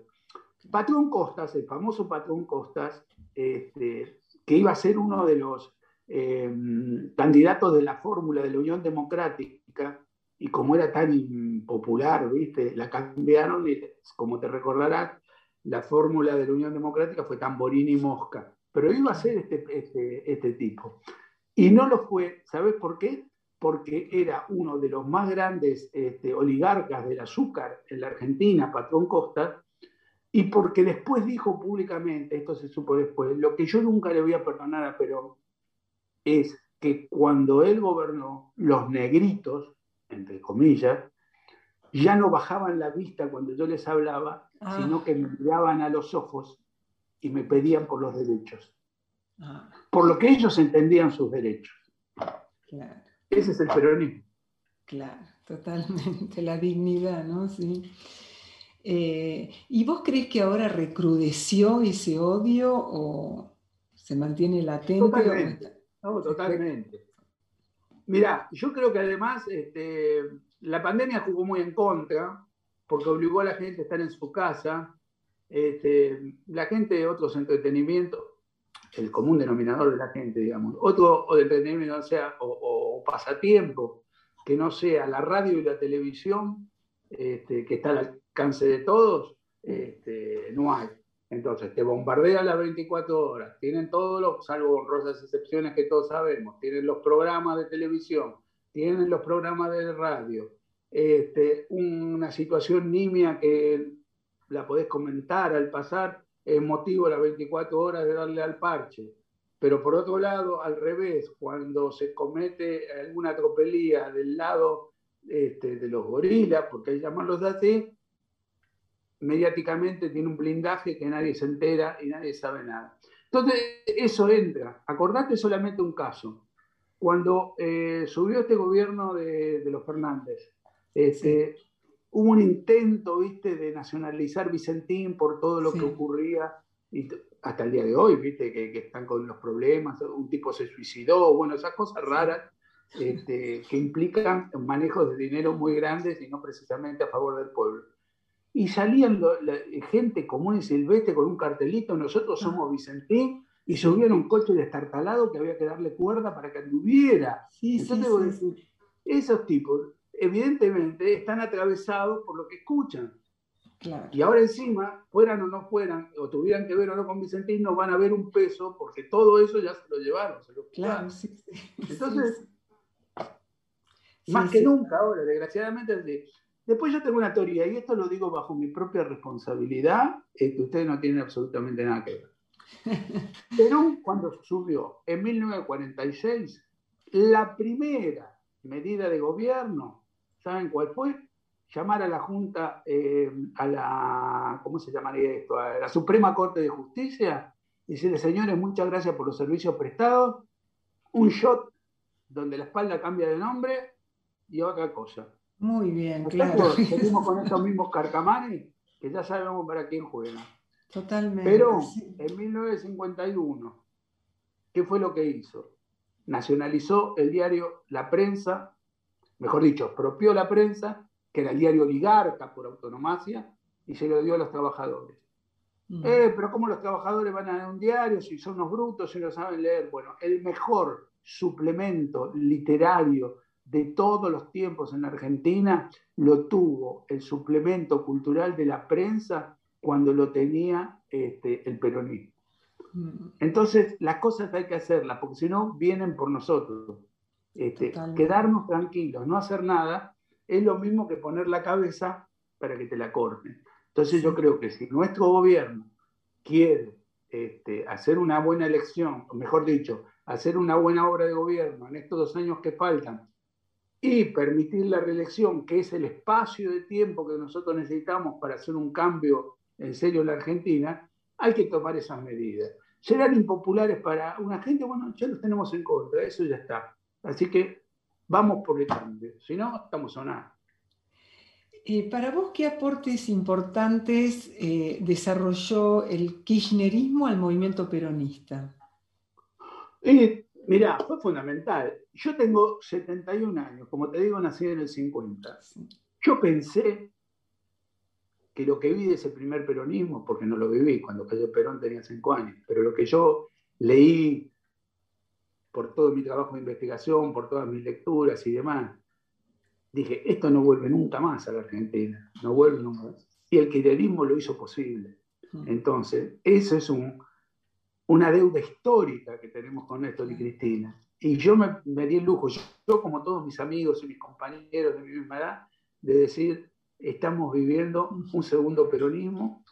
Patrón Costas, el famoso Patrón Costas, este, que iba a ser uno de los eh, candidatos de la fórmula de la Unión Democrática, y como era tan popular, ¿viste? La cambiaron y, como te recordarás, la fórmula de la Unión Democrática fue Tamborini y Mosca. Pero iba a ser este, este, este tipo. Y no lo fue, ¿sabes por qué? Porque era uno de los más grandes este, oligarcas del azúcar en la Argentina, Patrón Costa, y porque después dijo públicamente, esto se supo después, lo que yo nunca le voy a perdonar a Perón es que cuando él gobernó, los negritos, entre comillas, ya no bajaban la vista cuando yo les hablaba, ah. sino que me miraban a los ojos y me pedían por los derechos. Ah. Por lo que ellos entendían sus derechos. Ese es el peronismo.
Claro, totalmente, la dignidad, ¿no? Sí. Eh, ¿Y vos crees que ahora recrudeció ese odio o se mantiene latente?
Totalmente, totalmente. Mira, yo creo que además este, la pandemia jugó muy en contra, porque obligó a la gente a estar en su casa. Este, la gente de otros entretenimientos, el común denominador de la gente, digamos, otro de entretenimiento, o sea, o, pasatiempo, que no sea la radio y la televisión, este, que está al alcance de todos, este, no hay. Entonces, te bombardea las 24 horas, tienen todos los, salvo honrosas excepciones que todos sabemos, tienen los programas de televisión, tienen los programas de radio, este, una situación nimia que la podés comentar al pasar, es motivo las 24 horas de darle al parche. Pero por otro lado, al revés, cuando se comete alguna tropelía del lado este, de los gorilas, porque hay llamarlos así, mediáticamente tiene un blindaje que nadie se entera y nadie sabe nada. Entonces, eso entra. Acordate solamente un caso. Cuando eh, subió este gobierno de, los Fernández, este, hubo un intento, viste, de nacionalizar Vicentín por todo lo que ocurría, y hasta el día de hoy, viste, que, están con los problemas, un tipo se suicidó, bueno, esas cosas raras este, que implican manejos de dinero muy grandes y no precisamente a favor del pueblo y salían gente común y silvestre con un cartelito, nosotros ah. somos Vicentín, y subían un coche destartalado que había que darle cuerda para que anduviera. Sí, Entonces, decir, esos tipos, evidentemente, están atravesados por lo que escuchan. Y ahora encima, fueran o no fueran, o tuvieran que ver o no con Vicentín, no van a ver un peso, porque todo eso ya se lo llevaron, se lo
Claro,
Entonces, más que nunca ahora, desgraciadamente, Después yo tengo una teoría, y esto lo digo bajo mi propia responsabilidad, que ustedes no tienen absolutamente nada que ver. Perú, cuando subió en 1946, la primera medida de gobierno, ¿saben cuál fue? Llamar a la Junta, eh, a la, ¿cómo se llamaría esto? A la Suprema Corte de Justicia, y decirle, señores, muchas gracias por los servicios prestados, un shot donde la espalda cambia de nombre y otra cosa.
Muy bien, claro.
Seguimos con estos mismos carcamanes que ya sabemos para quién juega.
Totalmente.
Pero en 1951, ¿qué fue lo que hizo? Nacionalizó el diario La Prensa, mejor dicho, expropió la prensa, que era el diario oligarca por autonomacia, y se lo dio a los trabajadores. Mm. Eh, pero ¿cómo los trabajadores van a leer un diario si son unos brutos y no saben leer? Bueno, el mejor suplemento literario de todos los tiempos en Argentina lo tuvo el suplemento cultural de la prensa cuando lo tenía este, el peronismo. Mm. Entonces, las cosas hay que hacerlas, porque si no, vienen por nosotros. Este, quedarnos tranquilos, no hacer nada, es lo mismo que poner la cabeza para que te la corten. Entonces yo creo que si nuestro gobierno quiere este, hacer una buena elección, o mejor dicho, hacer una buena obra de gobierno en estos dos años que faltan y permitir la reelección, que es el espacio de tiempo que nosotros necesitamos para hacer un cambio en serio en la Argentina, hay que tomar esas medidas. Serán impopulares para una gente, bueno, ya los tenemos en contra, eso ya está. Así que vamos por el cambio, si no, estamos a nada.
Eh, para vos, ¿qué aportes importantes eh, desarrolló el kirchnerismo al movimiento peronista?
Eh, mirá, fue fundamental. Yo tengo 71 años, como te digo, nací en el 50. Yo pensé que lo que vi de ese primer peronismo, porque no lo viví, cuando cayó Perón tenía 5 años, pero lo que yo leí por todo mi trabajo de investigación, por todas mis lecturas y demás, dije, esto no vuelve nunca más a la Argentina, no vuelve nunca más. Y el kirchnerismo lo hizo posible. Mm. Entonces, eso es un, una deuda histórica que tenemos con Néstor y Cristina. Y yo me, di el lujo, yo, como todos mis amigos y mis compañeros de mi misma edad, de decir, estamos viviendo un segundo peronismo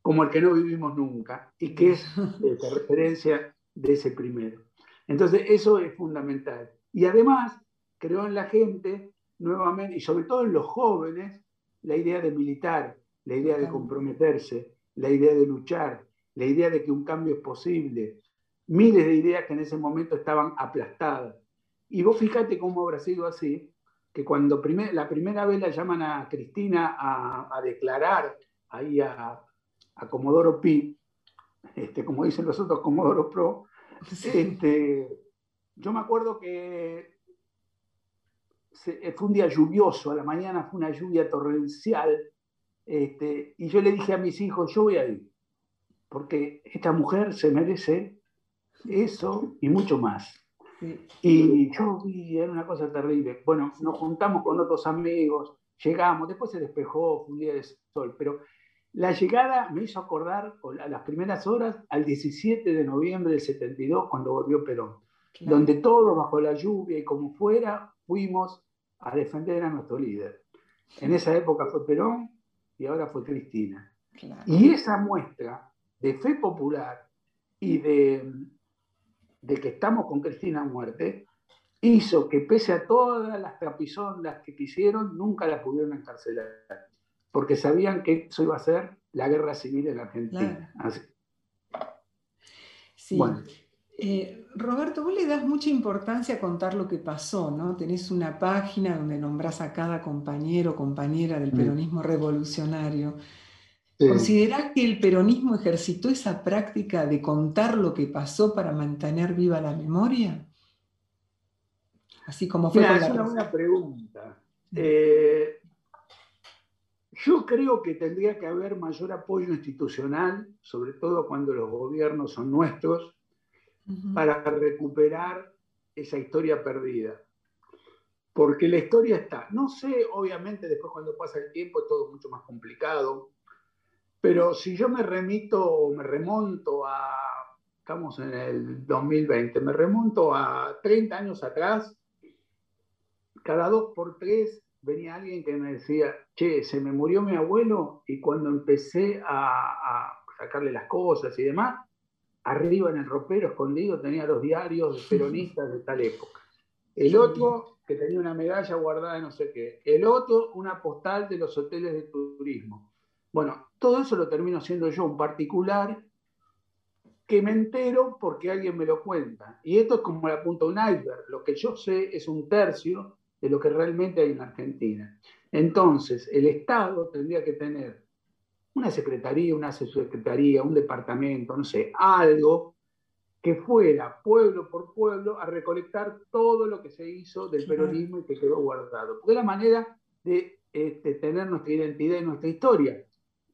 como el que no vivimos nunca y que es la referencia de ese primero. Entonces, eso es fundamental. Y además, creó en la gente nuevamente, y sobre todo en los jóvenes, la idea de militar, la idea de comprometerse, la idea de luchar, la idea de que un cambio es posible, miles de ideas que en ese momento estaban aplastadas. Y vos fíjate cómo habrá sido así, que cuando la primera vez la llaman a Cristina a, declarar ahí a, a, Comodoro Pi, este, como dicen los otros Comodoro Pro, este, yo me acuerdo que eh, fue un día lluvioso, a la mañana fue una lluvia torrencial, este, y yo le dije a mis hijos, yo voy a ir, porque esta mujer se merece eso y mucho más. Y yo vi, era una cosa terrible. Bueno, nos juntamos con otros amigos, llegamos, después se despejó, fue un día de sol, pero la llegada me hizo acordar a las primeras horas al 17 de noviembre del 72, cuando volvió Perón, donde todos bajo la lluvia y como fuera fuimos a defender a nuestro líder. En esa época fue Perón y ahora fue Cristina. Y esa muestra de fe popular y de, de que estamos con Cristina a muerte hizo que pese a todas las trapisondas que quisieron, nunca la pudieron encarcelar, porque sabían que eso iba a ser la guerra civil en la Argentina.
Sí. Bueno. Eh, Roberto, vos le das mucha importancia a contar lo que pasó, ¿no? Tenés una página donde nombrás a cada compañero o compañera del mm. peronismo revolucionario. ¿Considerás que el peronismo ejercitó esa práctica de contar lo que pasó para mantener viva la memoria?
Así como fue. es una buena pregunta. Eh, yo creo que tendría que haber mayor apoyo institucional, sobre todo cuando los gobiernos son nuestros, para recuperar esa historia perdida. Porque la historia está, no sé, obviamente después cuando pasa el tiempo es todo mucho más complicado, pero si yo me remito, me remonto a, estamos en el 2020, me remonto a 30 años atrás, cada dos por tres venía alguien que me decía, che, se me murió mi abuelo y cuando empecé a, a sacarle las cosas y demás, arriba en el ropero escondido tenía los diarios peronistas de tal época. El otro que tenía una medalla guardada de no sé qué. El otro una postal de los hoteles de turismo. Bueno, todo eso lo termino siendo yo, un particular que me entero porque alguien me lo cuenta. Y esto es como la punta de un iceberg. Lo que yo sé es un tercio de lo que realmente hay en Argentina. Entonces, el Estado tendría que tener una secretaría, una subsecretaría, un departamento, no sé, algo que fuera pueblo por pueblo a recolectar todo lo que se hizo del peronismo y que quedó guardado. Porque es la manera de este, tener nuestra identidad y nuestra historia.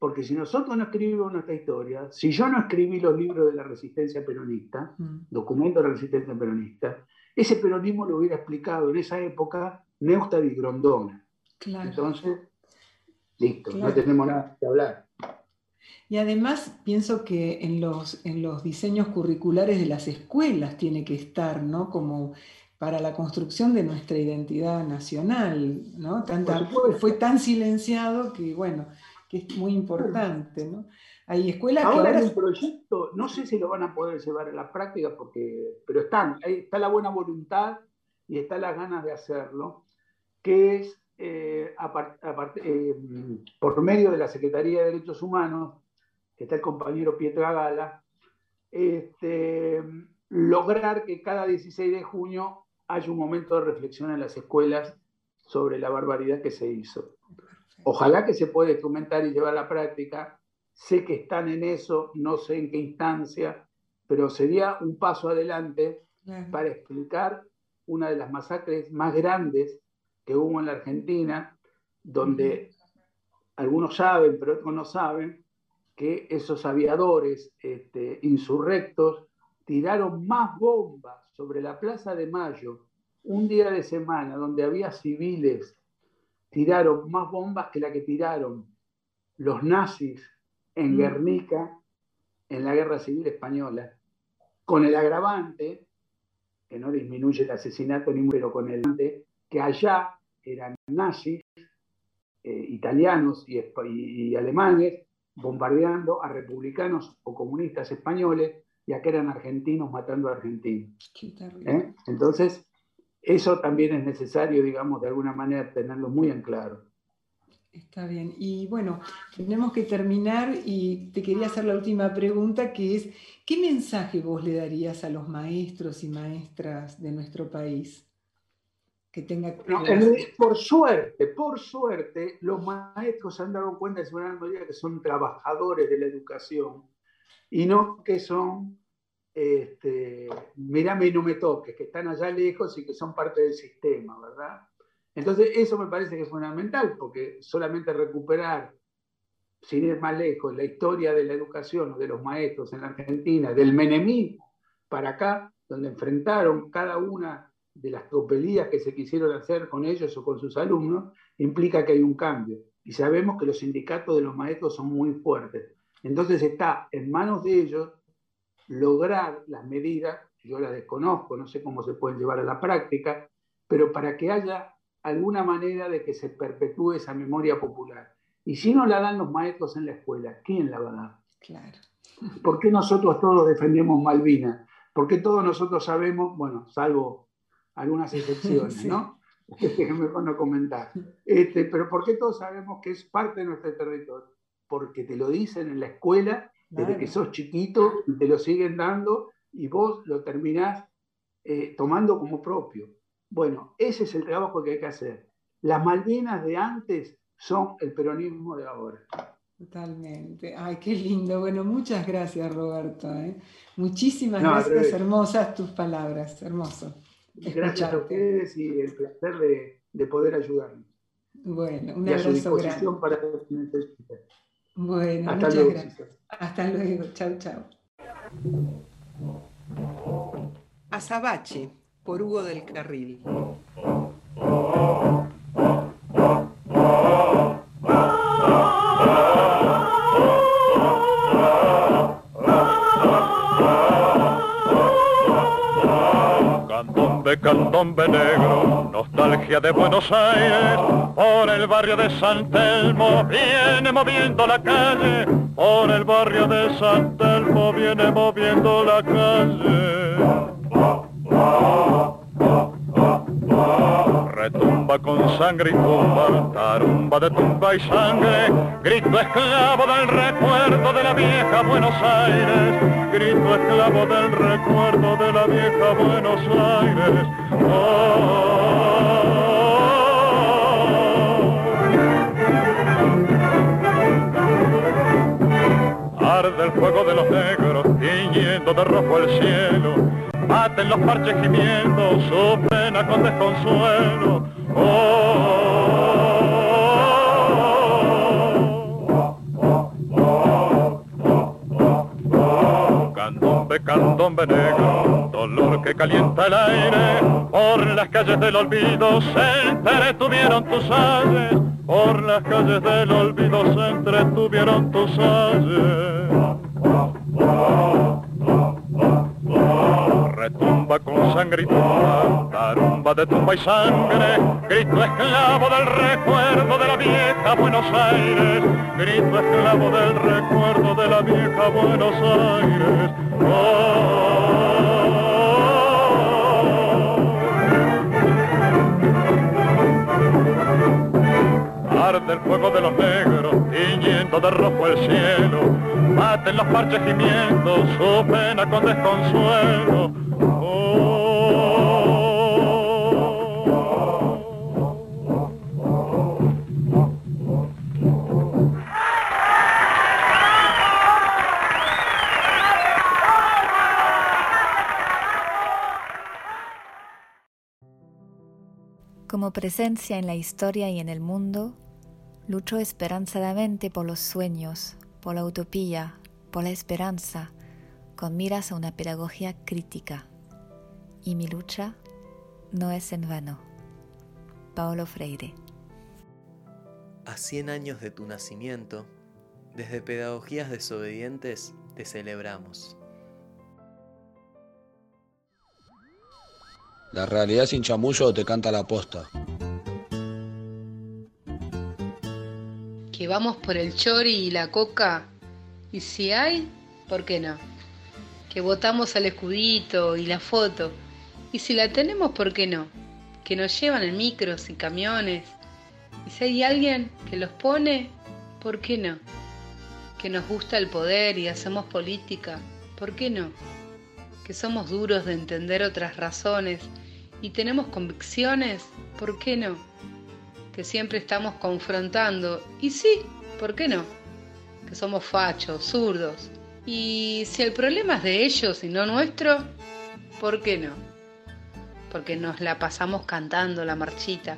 Porque si nosotros no escribimos nuestra historia, si yo no escribí los libros de la resistencia peronista, mm. documentos de la resistencia peronista, ese peronismo lo hubiera explicado en esa época Neustadt y Grondona. Entonces, listo, no tenemos nada que hablar.
Y además pienso que en los, en los diseños curriculares de las escuelas tiene que estar, ¿no? Como para la construcción de nuestra identidad nacional, ¿no? fue tan silenciado que, bueno, que es muy importante, ¿no? Hay escuelas
ahora que... Ahora un proyecto, no sé si lo van a poder llevar a la práctica, porque, pero están, está la buena voluntad y está las ganas de hacerlo, que es eh, eh, por medio de la Secretaría de Derechos Humanos, que está el compañero Pietro Agala, este, lograr que cada 16 de junio haya un momento de reflexión en las escuelas sobre la barbaridad que se hizo. Ojalá que se pueda instrumentar y llevar a la práctica. Sé que están en eso, no sé en qué instancia, pero sería un paso adelante para explicar una de las masacres más grandes que hubo en la Argentina, donde algunos saben, pero otros no saben, que esos aviadores este, insurrectos tiraron más bombas sobre la Plaza de Mayo un día de semana donde había civiles, tiraron más bombas que la que tiraron los nazis en mm. Guernica en la Guerra Civil Española, con el agravante, que no disminuye el asesinato ni pero con el que allá eran nazis, eh, italianos y, alemanes bombardeando a republicanos o comunistas españoles y acá eran argentinos matando a argentinos. ¿Eh? Entonces, eso también es necesario, digamos, de alguna manera tenerlo muy en claro.
Está bien. Y bueno, tenemos que terminar y te quería hacer la última pregunta, que es, ¿qué mensaje vos le darías a los maestros y maestras de nuestro país? Que tenga
por suerte, por suerte, los maestros se han dado cuenta de su gran mayoría que son trabajadores de la educación y no que son este, mirame y no me toques, que están allá lejos y que son parte del sistema, ¿verdad? Entonces, eso me parece que es fundamental, porque solamente recuperar, sin ir más lejos, la historia de la educación o de los maestros en la Argentina, del menemismo para acá, donde enfrentaron cada una de las tropelías que se quisieron hacer con ellos o con sus alumnos, implica que hay un cambio. Y sabemos que los sindicatos de los maestros son muy fuertes. Entonces está en manos de ellos lograr las medidas, yo las desconozco, no sé cómo se pueden llevar a la práctica, pero para que haya alguna manera de que se perpetúe esa memoria popular. Y si no la dan los maestros en la escuela, ¿quién la va a dar?
Claro.
¿Por qué nosotros todos defendemos Malvinas? ¿Por qué todos nosotros sabemos, bueno, salvo algunas excepciones, ¿no? Que mejor no comentar. Este, pero ¿por qué todos sabemos que es parte de nuestro territorio? Porque te lo dicen en la escuela desde que sos chiquito y te lo siguen dando y vos lo terminás eh, tomando como propio. Bueno, ese es el trabajo que hay que hacer. Las Malvinas de antes son el peronismo de ahora.
Totalmente. Ay, qué lindo. Bueno, muchas gracias, Roberto. ¿eh? Muchísimas gracias. Hermosas tus palabras. Hermoso.
Gracias a ustedes y el placer de, poder ayudarnos.
Bueno, un abrazo grande.
para
bueno, Hasta muchas luego, gracias. Hasta luego. Chao, chao.
Azabache, por Hugo del Carril.
candombe negro, nostalgia de Buenos Aires, por el barrio de San Telmo viene moviendo la calle, por el barrio de San Telmo viene moviendo la calle retumba con sangre y tumba, tarumba de tumba y sangre, grito esclavo del recuerdo de la vieja Buenos Aires, grito esclavo del recuerdo de la vieja Buenos Aires. Arde el fuego de los negros, tiñendo de rojo el cielo, aten los parches gimiendo su pena con desconsuelo. Oh, oh, oh, candombe, negro, dolor que calienta el aire, por las calles del olvido se entretuvieron tus aires, por las calles del olvido se entretuvieron tus aires. Retumba con sangre y tumba, tarumba de tumba y sangre, grito esclavo del recuerdo de la vieja Buenos Aires, grito esclavo del recuerdo de la vieja Buenos Aires. Arde el fuego de los negros, tiñendo de rojo el cielo, maten los parches gimiendo su pena con desconsuelo.
Como presencia en la historia y en el mundo, lucho esperanzadamente por los sueños, por la utopía, por la esperanza, con miras a una pedagogía crítica. Y mi lucha no es en vano. Paulo Freire.
A 100 años de tu nacimiento, desde Pedagogías Desobedientes te celebramos.
La realidad sin chamullo te canta la posta.
Que vamos por el chori y la coca. Y si hay, ¿por qué no? Que votamos al escudito y la foto. Y si la tenemos, ¿por qué no? Que nos llevan en micros y camiones. Y si hay alguien que los pone, ¿por qué no? Que nos gusta el poder y hacemos política, ¿por qué no? Que somos duros de entender otras razones y tenemos convicciones, ¿por qué no? Que siempre estamos confrontando, y sí, ¿por qué no? Que somos fachos, zurdos. Y si el problema es de ellos y no nuestro, ¿por qué no? Porque nos la pasamos cantando la marchita.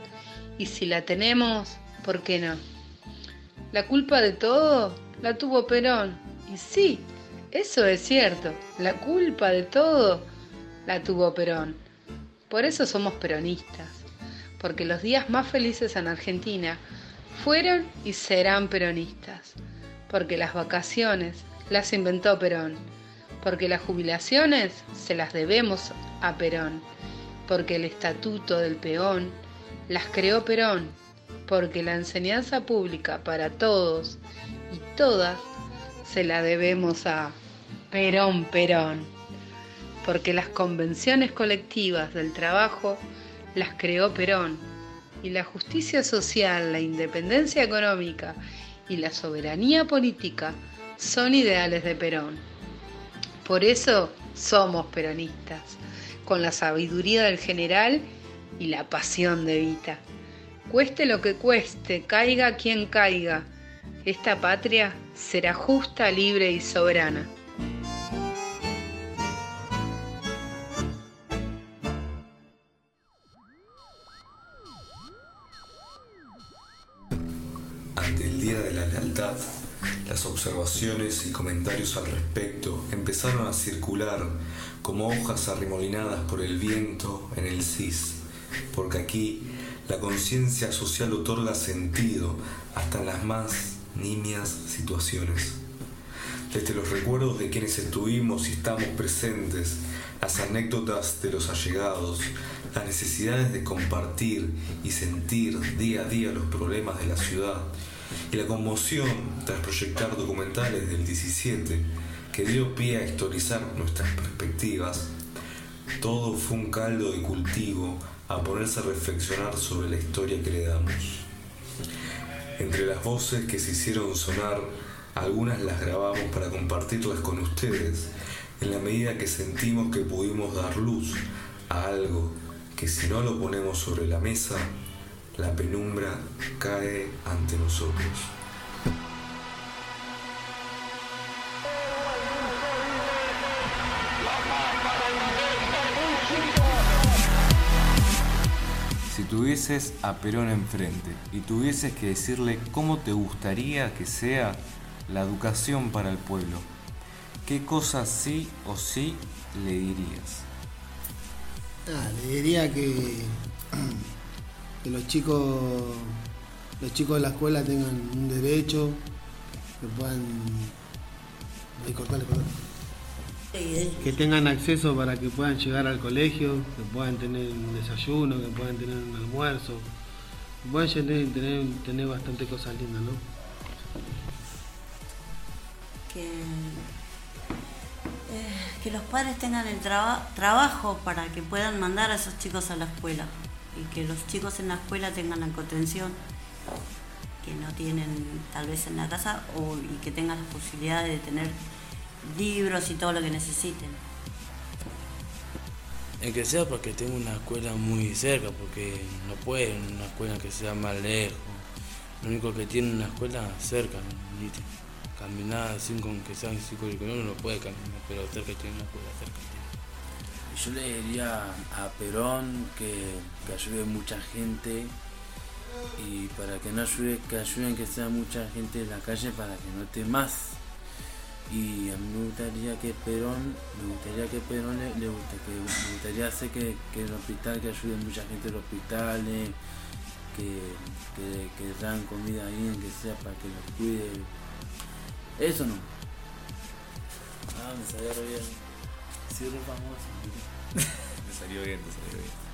Y si la tenemos, ¿por qué no? La culpa de todo la tuvo Perón. Y sí, eso es cierto. La culpa de todo la tuvo Perón. Por eso somos peronistas, porque los días más felices en Argentina fueron y serán peronistas, porque las vacaciones las inventó Perón, porque las jubilaciones se las debemos a Perón, porque el estatuto del peón las creó Perón, porque la enseñanza pública para todos y todas se la debemos a Perón Perón porque las convenciones colectivas del trabajo las creó Perón y la justicia social, la independencia económica y la soberanía política son ideales de Perón. Por eso somos peronistas, con la sabiduría del general y la pasión de Vita. Cueste lo que cueste, caiga quien caiga, esta patria será justa, libre y soberana.
Las observaciones y comentarios al respecto empezaron a circular como hojas arremolinadas por el viento en el CIS, porque aquí la conciencia social otorga sentido hasta las más nimias situaciones. Desde los recuerdos de quienes estuvimos y estamos presentes, las anécdotas de los allegados, las necesidades de compartir y sentir día a día los problemas de la ciudad, y la conmoción tras proyectar documentales del 17 que dio pie a historizar nuestras perspectivas, todo fue un caldo de cultivo a ponerse a reflexionar sobre la historia que le damos. Entre las voces que se hicieron sonar, algunas las grabamos para compartirlas con ustedes, en la medida que sentimos que pudimos dar luz a algo que si no lo ponemos sobre la mesa, la penumbra cae ante nosotros.
Si tuvieses a Perón enfrente y tuvieses que decirle cómo te gustaría que sea la educación para el pueblo, ¿qué cosas sí o sí le dirías?
Ah, le diría que, que los chicos los chicos de la escuela tengan un derecho, que puedan que tengan acceso para que puedan llegar al colegio, que puedan tener un desayuno, que puedan tener un almuerzo, que puedan tener, tener, tener bastante cosas lindas, ¿no?
que, eh, los padres tengan el traba- trabajo para que puedan mandar a esos chicos a la escuela y que los chicos en la escuela tengan la contención que no tienen tal vez en la casa o, y que tengan las posibilidades de tener libros y todo lo que necesiten.
En que sea porque tengo una escuela muy cerca, porque no puede una escuela que sea más lejos. Lo único que tiene una escuela cerca, ¿viste? caminar sin con que sean cinco kilómetros no puede caminar, pero cerca tiene una escuela cerca.
Yo le diría a Perón que, que ayude mucha gente y para que no ayude, que ayuden que sea mucha gente en la calle para que no esté más. Y a mí me gustaría que Perón, me gustaría que Perón le, guste, que me gustaría hacer que, que el hospital, que ayude mucha gente en los hospitales, que, que, que dan comida ahí, que sea para que los cuide. Eso no. Ah, me salió bien. Re famoso.
Me salió bien, te salió bien.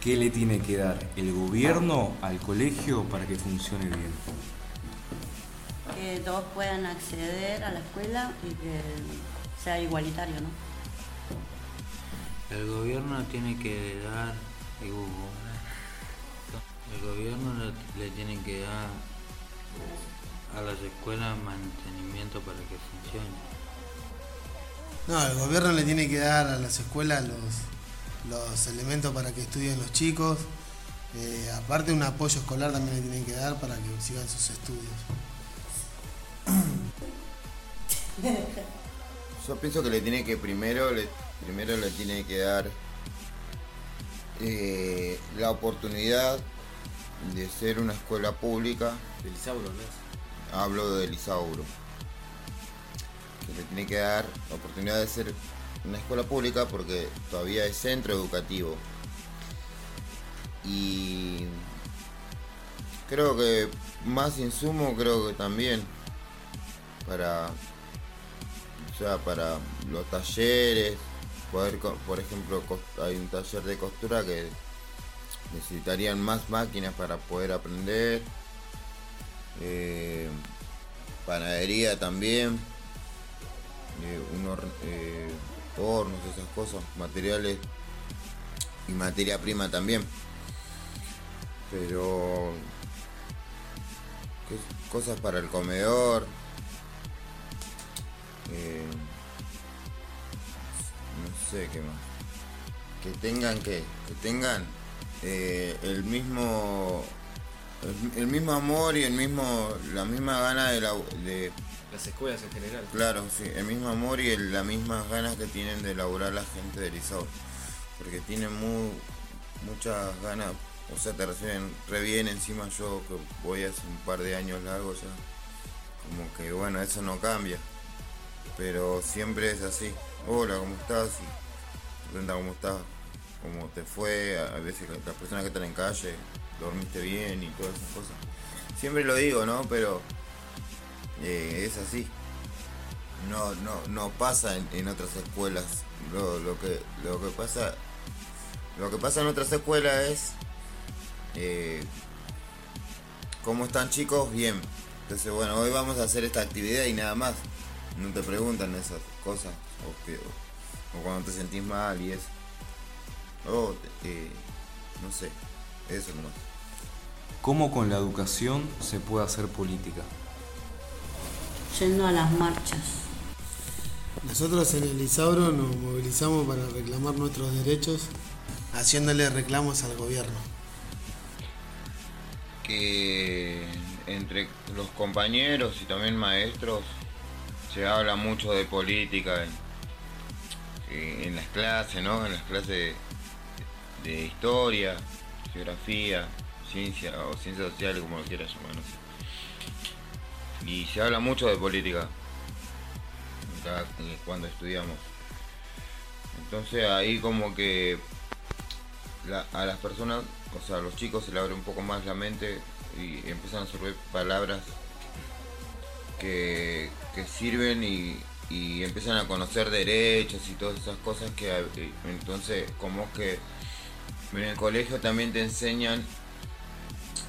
¿Qué le tiene que dar el gobierno al colegio para que funcione bien?
Que todos puedan acceder a la escuela y que sea igualitario, ¿no?
El gobierno tiene que dar, digo, el gobierno le, le tiene que dar a las escuelas mantenimiento para que funcione.
No, el gobierno le tiene que dar a las escuelas los, los elementos para que estudien los chicos. Eh, aparte un apoyo escolar también le tienen que dar para que sigan sus estudios.
Yo pienso que le tiene que primero le, primero le tiene que dar eh, la oportunidad de ser una escuela pública.
Del Isauro, ¿no?
Hablo del Isauro. Que le tiene que dar la oportunidad de ser una escuela pública porque todavía es centro educativo. Y creo que más insumo creo que también para o sea, para los talleres, poder, por ejemplo, hay un taller de costura que necesitarían más máquinas para poder aprender. Eh, panadería también, eh, un hor- eh, hornos, esas cosas, materiales y materia prima también. Pero ¿qué- cosas para el comedor. eh, no sé qué más. Que tengan que, que tengan eh, el mismo el, el mismo amor y el mismo la misma gana de, la, de
Las escuelas en general.
Claro, sí, el mismo amor y las mismas ganas que tienen de laburar la gente de Elisao. Porque tienen mu- muchas ganas, o sea, te reciben re encima yo que voy hace un par de años largo ya. Como que bueno, eso no cambia. Pero siempre es así. Hola, ¿cómo estás? Cómo estás, cómo te fue, a veces las personas que están en calle, dormiste bien y todas esas cosas. Siempre lo digo, ¿no? Pero eh, es así. No, no, no pasa en, otras escuelas. Lo, que, lo que pasa, lo que pasa en otras escuelas es eh, cómo están chicos, bien. Entonces bueno, hoy vamos a hacer esta actividad y nada más. No te preguntan esas cosas o, cuando te sentís mal y eso. O eh, no sé, eso nomás.
¿Cómo con la educación se puede hacer política?
Yendo a las marchas.
Nosotros en el Isauro nos movilizamos para reclamar nuestros derechos, haciéndole reclamos al gobierno.
que entre los compañeros y también maestros se habla mucho de política en, eh, en las clases, ¿no? En las clases de, de historia, geografía, ciencia o ciencias sociales, como lo quieras llamar, no sé. Y se habla mucho de política eh, cuando estudiamos. Entonces ahí como que a las personas, o sea, a los chicos se le abre un poco más la mente y empiezan a surgir palabras que, sirven y, empiezan a conocer derechos y todas esas cosas que entonces como que en el colegio también te enseñan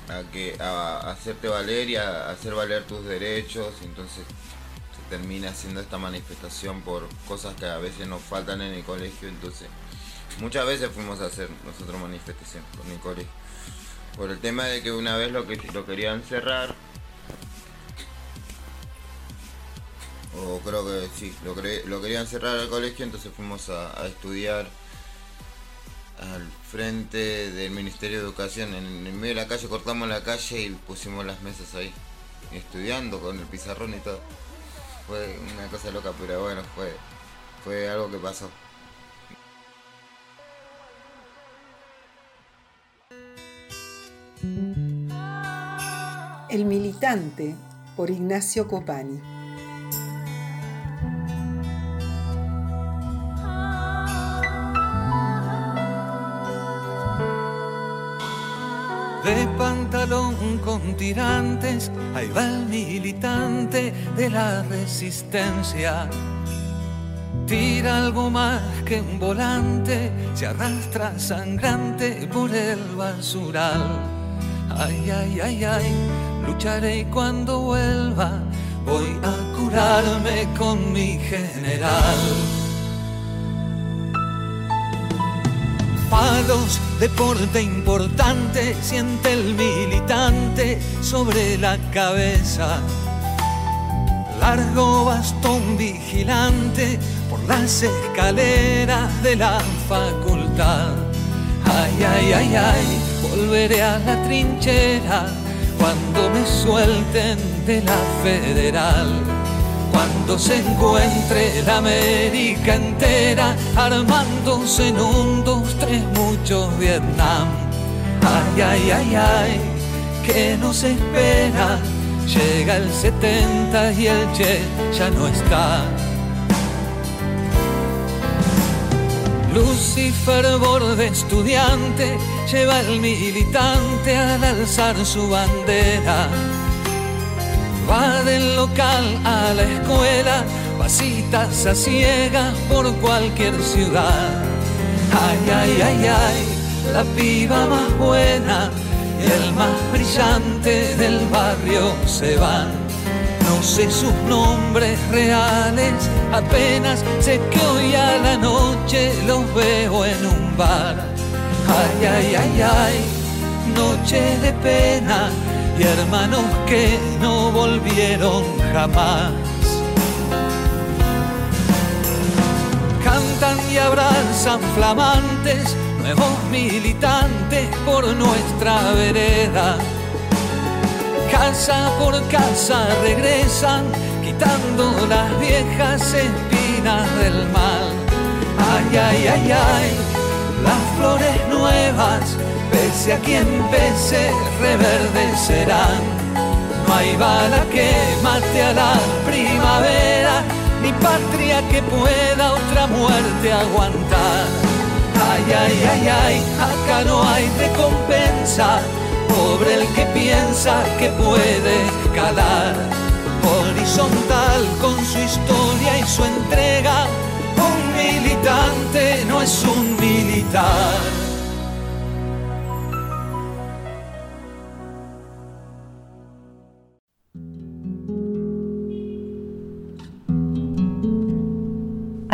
a que a, hacerte valer y a, hacer valer tus derechos entonces se termina haciendo esta manifestación por cosas que a veces nos faltan en el colegio entonces muchas veces fuimos a hacer nosotros manifestación con el colegio. Por el tema de que una vez lo que lo querían cerrar o creo que sí lo, lo querían cerrar al colegio entonces fuimos a estudiar al frente del Ministerio de Educación. En el medio de la calle cortamos la calle y pusimos las mesas ahí, estudiando con el pizarrón y todo. Fue una cosa loca, pero bueno, fue, fue algo que pasó.
El militante por Ignacio Copani.
De pantalón con tirantes, ahí va el militante de la resistencia. Tira algo más que un volante, se arrastra sangrante por el basural. Ay, ay, ay, ay, lucharé cuando vuelva voy a curarme con mi general. Palos, deporte importante, siente el militante sobre la cabeza. Largo bastón vigilante por las escaleras de la facultad. Ay, ay, ay, ay, volveré a la trinchera cuando me suelten de la federal cuando se encuentre la América entera armándose en un, dos, tres, muchos Vietnam. Ay, ay, ay, ay, que nos espera. Llega el 70 y el Che ya no está. Luz y fervor de estudiante lleva el militante al alzar su bandera Va del local a la escuela, pasitas a ciegas por cualquier ciudad. Ay, ay, ay, ay, la piba más buena y el más brillante del barrio se van. No sé sus nombres reales, apenas sé que hoy a la noche los veo en un bar. Ay, ay, ay, ay, noche de pena y hermanos que no volvieron jamás. Cantan y abrazan flamantes, nuevos militantes por nuestra vereda. Casa por casa regresan, quitando las viejas espinas del mal. Ay, ay, ay, ay, las flores nuevas pese a quien pese, reverdecerán. No hay bala que mate a la primavera, ni patria que pueda otra muerte aguantar. Ay, ay, ay, ay, acá no hay recompensa, pobre el que piensa que puede escalar. Horizontal con su historia y su entrega, un militante no es un militar.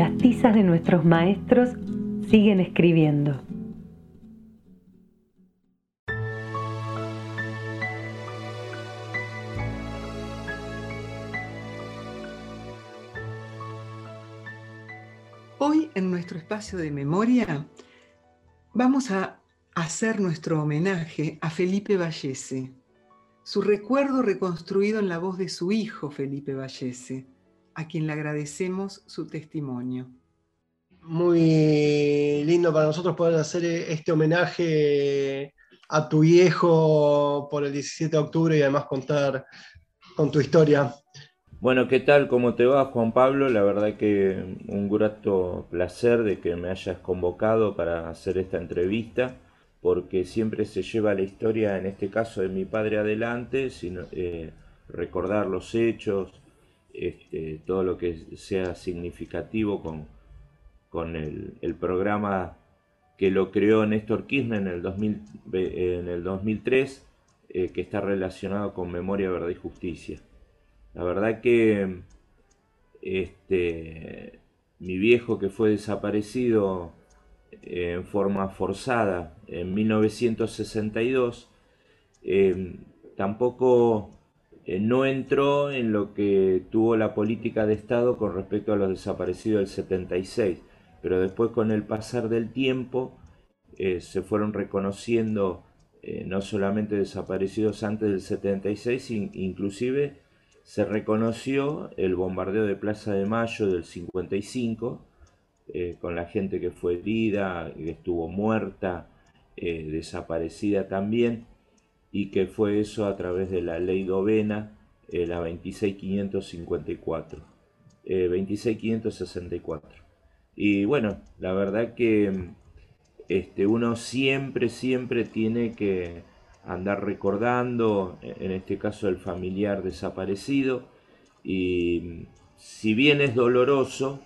Las tizas de nuestros maestros siguen escribiendo.
Hoy en nuestro espacio de memoria vamos a hacer nuestro homenaje a Felipe Vallese, su recuerdo reconstruido en la voz de su hijo Felipe Vallese, a quien le agradecemos su testimonio.
Muy lindo para nosotros poder hacer este homenaje a tu viejo por el 17 de octubre y además contar con tu historia.
Bueno, ¿qué tal? ¿Cómo te va, Juan Pablo? La verdad que un grato placer de que me hayas convocado para hacer esta entrevista, porque siempre se lleva la historia, en este caso de mi padre, adelante, sino, eh, recordar los hechos, este, todo lo que sea significativo con, con el, programa que lo creó Néstor Kirchner en el, 2000, en el 2003, eh, que está relacionado con Memoria, Verdad y Justicia. La verdad que este, mi viejo que fue desaparecido eh, en forma forzada en 1962, eh, tampoco no entró en lo que tuvo la política de Estado con respecto a los desaparecidos del 76 pero después con el pasar del tiempo eh, se fueron reconociendo eh, no solamente desaparecidos antes del 76, inclusive se reconoció el bombardeo de Plaza de Mayo del 55, eh, con la gente que fue herida, que estuvo muerta, desaparecida también, y que fue eso a través de la ley Dovena, la 26554. 26564. Y bueno, la verdad que este, uno siempre, siempre tiene que andar recordando, en este caso el familiar desaparecido, y si bien es doloroso,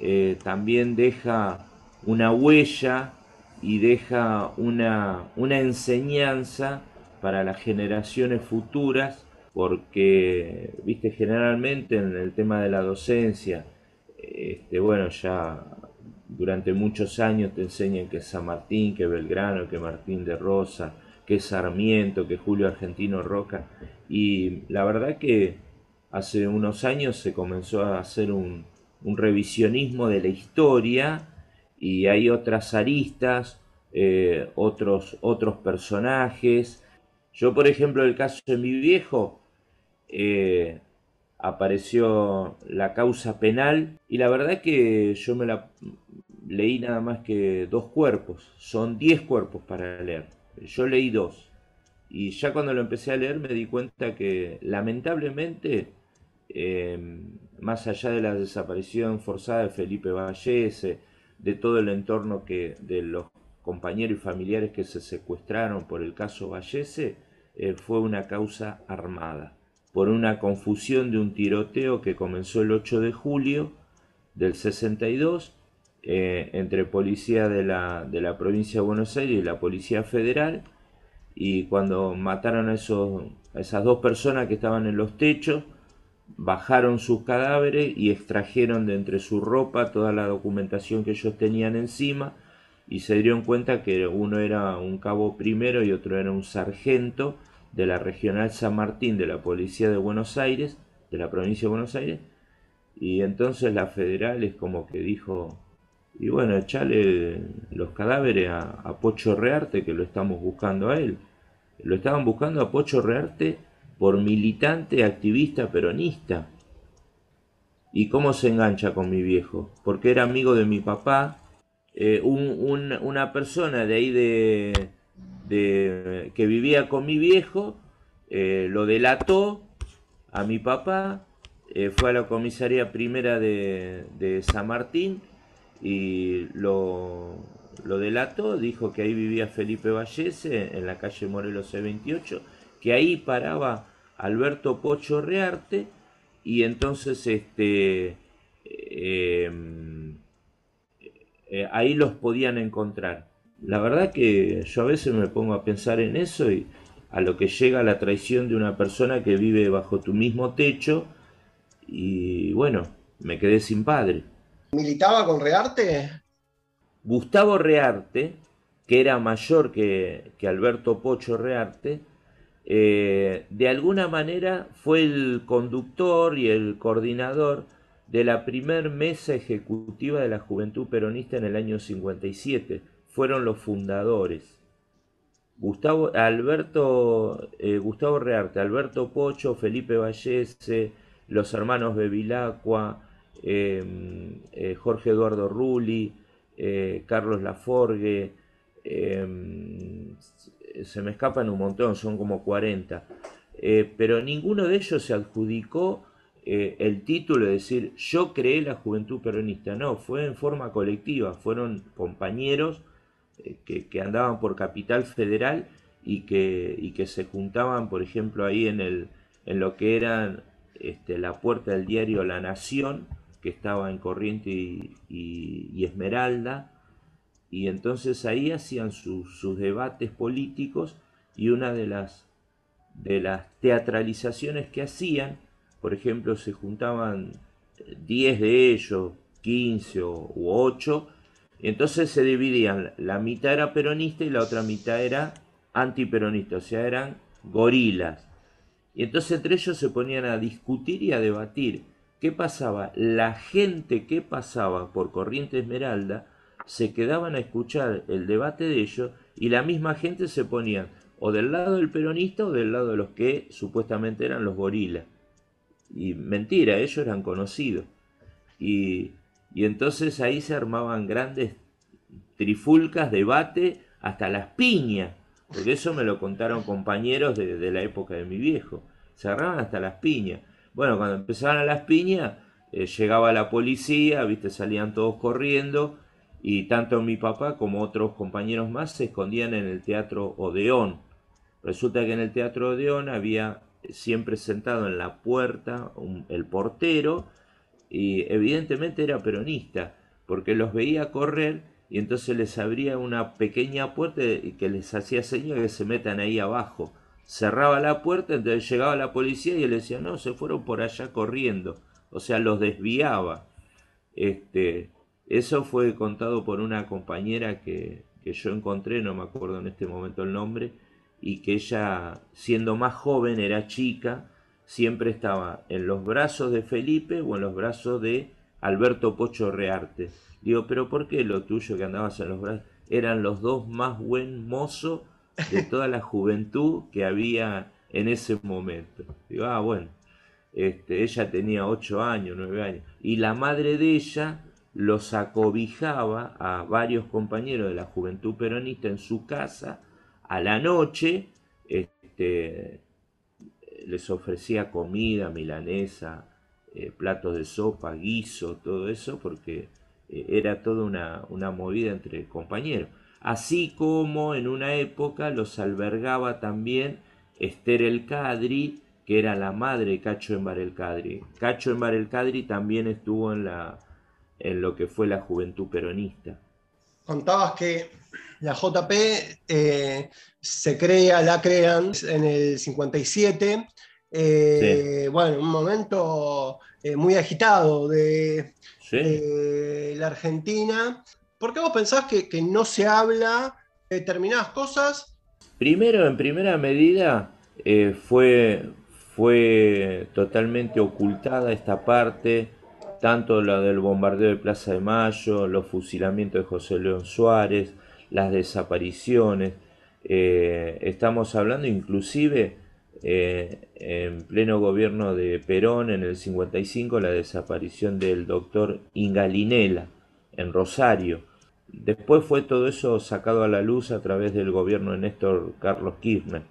eh, también deja una huella y deja una, una enseñanza para las generaciones futuras, porque, viste, generalmente en el tema de la docencia, este, bueno, ya durante muchos años te enseñan que San Martín, que Belgrano, que Martín de Rosa, que Sarmiento, que Julio Argentino Roca. Y la verdad que hace unos años se comenzó a hacer un, revisionismo de la historia y hay otras aristas, eh, otros, otros personajes. Yo, por ejemplo, el caso de mi viejo, eh, apareció la causa penal y la verdad que yo me la leí nada más que dos cuerpos, son diez cuerpos para leer, yo leí dos. Y ya cuando lo empecé a leer me di cuenta que lamentablemente em, más allá de la desaparición forzada de Felipe Vallese, de todo el entorno que de los compañeros y familiares que se secuestraron por el caso Vallese, eh, fue una causa armada por una confusión de un tiroteo que comenzó el 8 de julio del 62 eh, entre policía de la, de la, provincia de Buenos Aires y la policía federal y cuando mataron a, esos, a esas dos personas que estaban en los techos bajaron sus cadáveres y extrajeron de entre su ropa toda la documentación que ellos tenían encima y se dieron cuenta que uno era un cabo primero y otro era un sargento de la Regional San Martín de la Policía de Buenos Aires, de la provincia de Buenos Aires, y entonces la federal es como que dijo, y bueno, echale los cadáveres a, Pocho Rearte, que lo estamos buscando a él. Lo estaban buscando a Pocho Rearte por militante, activista, peronista. ¿Y cómo se engancha con mi viejo? Porque era amigo de mi papá, eh, una persona de ahí de, que vivía con mi viejo, eh, lo delató a mi papá, eh, fue a la comisaría primera de, San Martín y lo, lo, delató, dijo que ahí vivía Felipe Vallese en la calle Morelos C28, que ahí paraba Alberto Pocho Rearte y entonces este eh, ahí los podían encontrar. La verdad que yo a veces me pongo a pensar en eso y a lo que llega la traición de una persona que vive bajo tu mismo techo y bueno, me quedé sin padre.
¿Militaba con Rearte?
Gustavo Rearte, que era mayor que, Alberto Pocho Rearte, eh, de alguna manera fue el conductor y el coordinador de la primer mesa ejecutiva de la Juventud Peronista en el año 57. Fueron los fundadores. Gustavo, Alberto, eh, Gustavo Rearte, Alberto Pocho, Felipe Vallese, los hermanos Bevilacqua, em, eh, Jorge Eduardo Rulli, eh, Carlos Laforgue, em, se me escapan un montón, son como 40, pero ninguno de ellos se adjudicó el título de decir yo creé la juventud peronista, no, fue en forma colectiva, fueron compañeros que, que, andaban por Capital Federal y que, y que se juntaban, por ejemplo, ahí en, el, en lo que era este, la puerta del diario La Nación, que estaba en Corriente y, Esmeralda, y entonces ahí hacían sus debates políticos y una de las, de las teatralizaciones que hacían, por ejemplo, se juntaban 10 de ellos, 15 u 8, y entonces se dividían, la mitad era peronista y la otra mitad era antiperonista, o sea, eran gorilas. Y entonces entre ellos se ponían a discutir y a debatir. ¿Qué pasaba? La gente que pasaba por Corriente Esmeralda se quedaban a escuchar el debate de ellos y la misma gente se ponía o del lado del peronista o del lado de los que supuestamente eran los gorilas. Y mentira, ellos eran conocidos. Y y entonces ahí se armaban grandes trifulcas, debate, hasta las piñas, porque eso me lo contaron compañeros de, la época de mi viejo. Se agarraban hasta las piñas. Bueno, cuando empezaban a las piñas, eh, llegaba la policía, viste, salían todos corriendo, y tanto mi papá como otros compañeros más se escondían en el teatro Odeón. Resulta que en el teatro Odeón había siempre sentado en la puerta el portero, y evidentemente era peronista, porque los veía correr y entonces les abría una pequeña puerta que les hacía señas que se metan ahí abajo. Cerraba la puerta, entonces llegaba la policía y él decía, no, se fueron por allá corriendo. O sea, los desviaba. Este, eso fue contado por una compañera que, que yo encontré, no me acuerdo en este momento el nombre, y que ella, siendo más joven, era chica, siempre estaba en los brazos de Felipe o en los brazos de Alberto Pocho Rearte. Digo, pero ¿por qué lo tuyo que andabas en los brazos? Eran los dos más buen mozos de toda la juventud que había en ese momento. Digo, ah, bueno, este, ella tenía ocho años, nueve años, y la madre de ella los acobijaba a varios compañeros de la juventud peronista en su casa a la noche, este, les ofrecía comida, milanesa, eh, platos de sopa, guiso, todo eso, porque eh, era toda una, una, movida entre compañeros. Así como en una época los albergaba también Esther el Cadri, que era la madre de Cacho Embar el Cadri. Cacho Embar el Cadri también estuvo en, la, en lo que fue la juventud peronista.
Contabas que la JP eh, se crea, la crean en el 57. Eh, bueno, un momento eh, muy agitado de, la Argentina. ¿Por qué vos pensás que, no se habla de determinadas cosas?
Primero, en primera medida, fue, fue totalmente ocultada esta parte tanto la del bombardeo de Plaza de Mayo, los fusilamientos de José León Suárez, las desapariciones. Eh, estamos hablando inclusive eh, en pleno gobierno de Perón en el 55 la desaparición del doctor Ingalinela en Rosario. Después fue todo eso sacado a la luz a través del gobierno de Néstor Carlos Kirchner,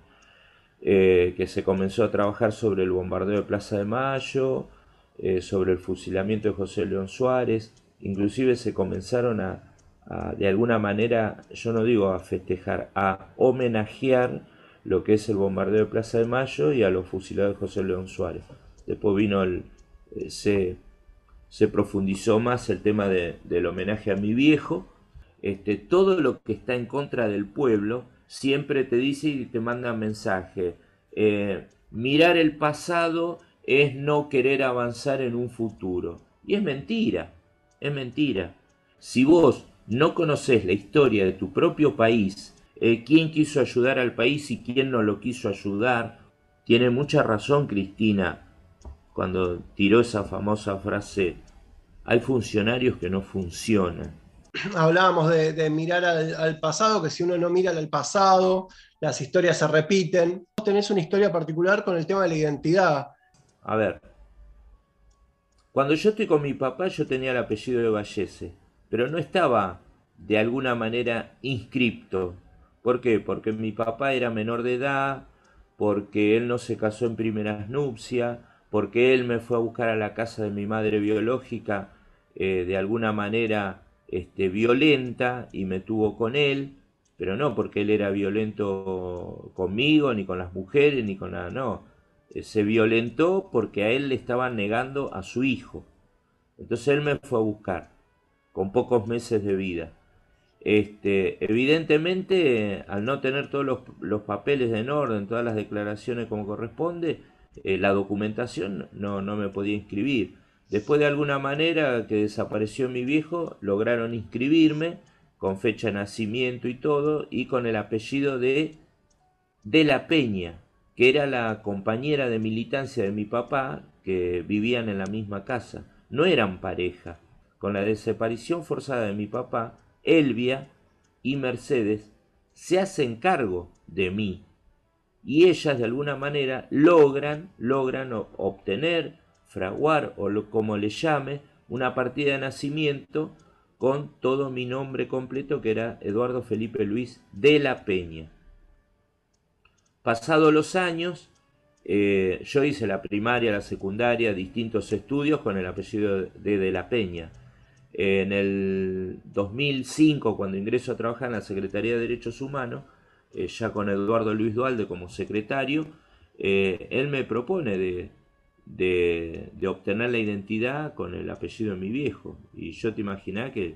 eh, que se comenzó a trabajar sobre el bombardeo de Plaza de Mayo, sobre el fusilamiento de José León Suárez, inclusive se comenzaron a, de alguna manera, yo no digo a festejar, a homenajear lo que es el bombardeo de Plaza de Mayo y a los fusilados de José León Suárez. Después vino el, eh, se, se, profundizó más el tema del homenaje a mi viejo. Este, todo lo que está en contra del pueblo siempre te dice y te manda mensaje. Eh, mirar el pasado es no querer avanzar en un futuro. Y es mentira, es mentira. Si vos no conoces la historia de tu propio país, eh, quién quiso ayudar al país y quién no lo quiso ayudar. Tiene mucha razón Cristina cuando tiró esa famosa frase, hay funcionarios que no funcionan.
Hablábamos de, mirar al, pasado, que si uno no mira al pasado, las historias se repiten. Vos tenés una historia particular con el tema de la identidad.
A ver, cuando yo estoy con mi papá yo tenía el apellido de Vallese, pero no estaba de alguna manera inscripto. ¿Por qué? Porque mi papá era menor de edad, porque él no se casó en primeras nupcias, porque él me fue a buscar a la casa de mi madre biológica eh, de alguna manera este, violenta y me tuvo con él, pero no porque él era violento conmigo, ni con las mujeres, ni con nada, no. Eh, se violentó porque a él le estaban negando a su hijo. Entonces él me fue a buscar, con pocos meses de vida. Este, evidentemente, al no tener todos los, papeles en orden, todas las declaraciones como corresponde, eh, la documentación no, no me podía inscribir. Después de alguna manera que desapareció mi viejo, lograron inscribirme con fecha de nacimiento y todo, y con el apellido de De la Peña, que era la compañera de militancia de mi papá, que vivían en la misma casa. No eran pareja. Con la desaparición forzada de mi papá, Elvia y Mercedes se hacen cargo de mí y ellas de alguna manera logran, logran obtener, fraguar o como le llame, una partida de nacimiento con todo mi nombre completo que era Eduardo Felipe Luis de la Peña. Pasados los años, eh, yo hice la primaria, la secundaria, distintos estudios con el apellido de De la Peña. En el 2005, cuando ingreso a trabajar en la Secretaría de Derechos Humanos, eh, ya con Eduardo Luis Dualde como secretario, eh, él me propone de, obtener la identidad con el apellido de mi viejo. Y yo te imaginé que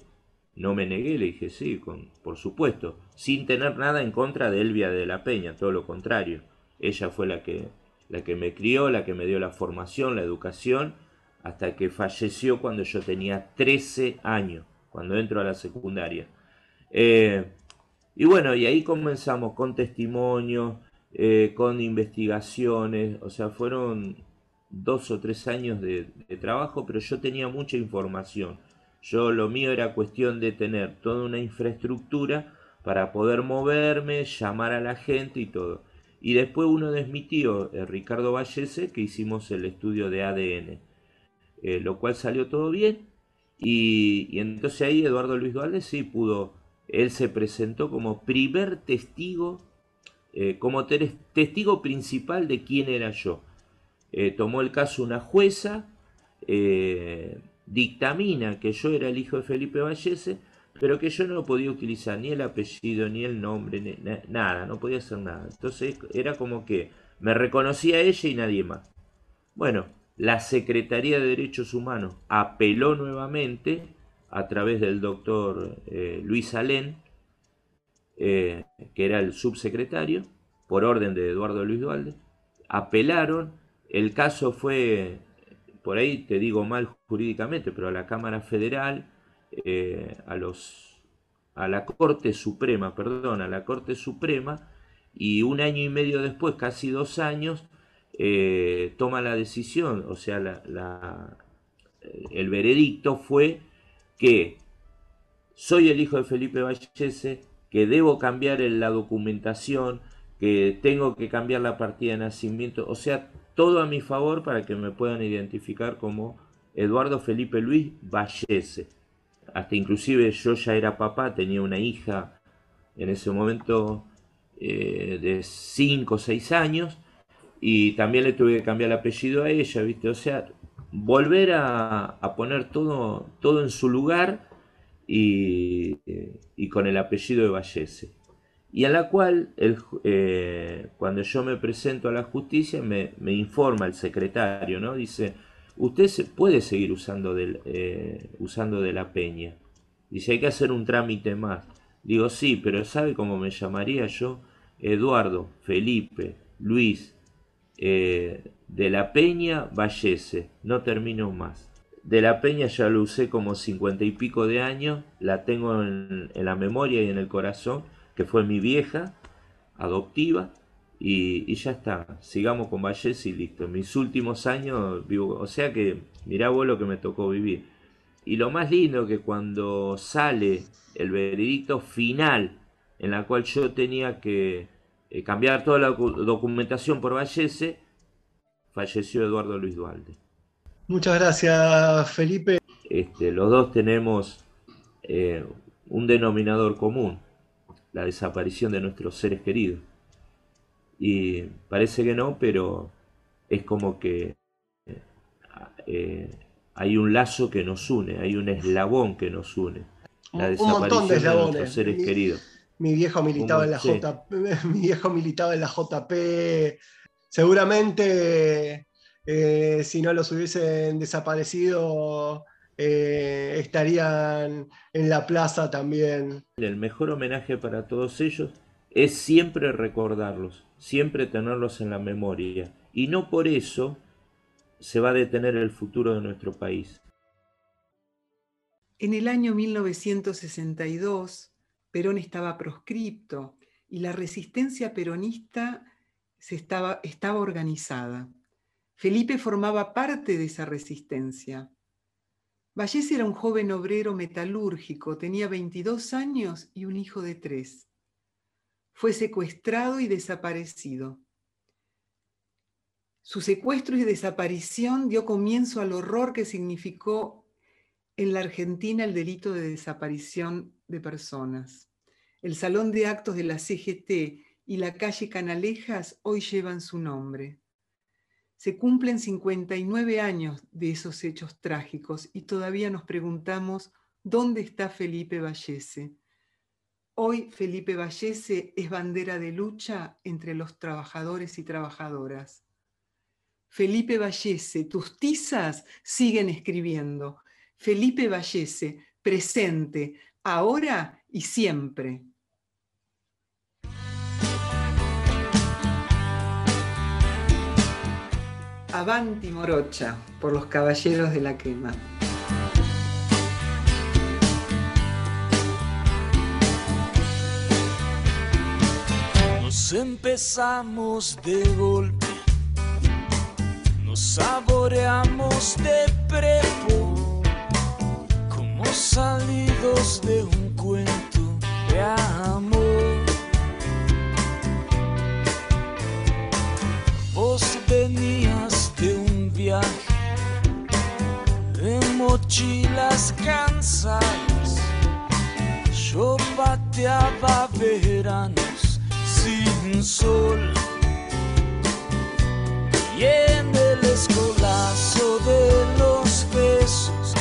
no me negué, le dije sí, con, por supuesto, sin tener nada en contra de Elvia de la Peña, todo lo contrario. Ella fue la que, la que me crió, la que me dio la formación, la educación hasta que falleció cuando yo tenía 13 años, cuando entro a la secundaria. Eh, y bueno, y ahí comenzamos con testimonios, eh, con investigaciones, o sea, fueron dos o tres años de, trabajo, pero yo tenía mucha información. Yo lo mío era cuestión de tener toda una infraestructura para poder moverme, llamar a la gente y todo. Y después uno de mi tío, eh, Ricardo Vallese, que hicimos el estudio de ADN. Eh, lo cual salió todo bien. Y, entonces ahí Eduardo Luis Dualde sí pudo, él se presentó como primer testigo, eh, como testigo principal de quién era yo. Tomó el caso una jueza, dictamina que yo era el hijo de Felipe Vallese, pero que yo no podía utilizar ni el apellido, ni el nombre, nada, no podía hacer nada. Entonces era como que me reconocía ella y nadie más. Bueno, la Secretaría de Derechos Humanos apeló nuevamente a través del doctor eh, Luis Alén, eh, que era el subsecretario, por orden de Eduardo Luis Dualde, apelaron, el caso fue, por ahí te digo mal jurídicamente, pero a la Cámara Federal, eh, a, los, a la Corte Suprema, perdón, a la Corte Suprema, y un año y medio después, casi dos años, eh, toma la decisión, o sea, la, el veredicto fue que soy el hijo de Felipe Vallese, que debo cambiar la documentación, que tengo que cambiar la partida de nacimiento, o sea, todo a mi favor para que me puedan identificar como Eduardo Felipe Luis Vallese. Hasta inclusive yo ya era papá, tenía una hija en ese momento eh, de 5 o 6 años, y también le tuve que cambiar el apellido a ella, ¿viste? O sea, volver a, poner todo, todo en su lugar y, con el apellido de Vallese. Y a la cual, eh, cuando yo me presento a la justicia, me, informa el secretario, ¿no? Dice, usted se puede seguir usando, del, eh, usando de la peña. Dice, hay que hacer un trámite más. Digo, sí, pero ¿sabe cómo me llamaría yo? Eduardo, Felipe, Luis, eh, de la Peña Vallese, no termino más. De la Peña ya lo usé como cincuenta y pico de años, la tengo en, la memoria y en el corazón, que fue mi vieja adoptiva, y, ya está, sigamos con Vallese y listo. mis últimos años vivo, o sea que mirá vos lo que me tocó vivir. y lo más lindo que cuando sale el veredicto final, en la cual yo tenía que eh, cambiar toda la documentación por Vallese, falleció Eduardo Luis Dualde.
Muchas gracias, Felipe.
Este, los dos tenemos eh, un denominador común, la desaparición de nuestros seres queridos. Y parece que no, pero es como que eh, hay un lazo que nos une, hay un eslabón que nos une. La desaparición de, nuestros seres queridos.
Mi viejo militaba en la J, mi viejo militaba en la JP. Seguramente eh, si no los hubiesen desaparecido, eh, estarían en la plaza también.
El mejor homenaje para todos ellos es siempre recordarlos, siempre tenerlos en la memoria. Y no por eso se va a detener el futuro de nuestro país.
En el año 1962, Perón estaba proscripto y la resistencia peronista se estaba, estaba organizada. Felipe formaba parte de esa resistencia. Vallés era un joven obrero metalúrgico, tenía 22 años y un hijo de tres. Fue secuestrado y desaparecido. Su secuestro y desaparición dio comienzo al horror que significó en la Argentina el delito de desaparición de personas. El Salón de Actos de la CGT y la calle Canalejas hoy llevan su nombre. Se cumplen 59 años de esos hechos trágicos y todavía nos preguntamos dónde está Felipe Vallese. Hoy Felipe Vallese es bandera de lucha entre los trabajadores y trabajadoras. Felipe Vallese, tus tizas siguen escribiendo. Felipe Vallese, presente, ahora y siempre. Avanti Morocha por los Caballeros de la Quema.
Nos empezamos de golpe, nos saboreamos de prepo, como salidos de un cuento de amor. Vos venías de mochilas cansadas. Yo pateaba veranos sin sol y en el escolazo de los besos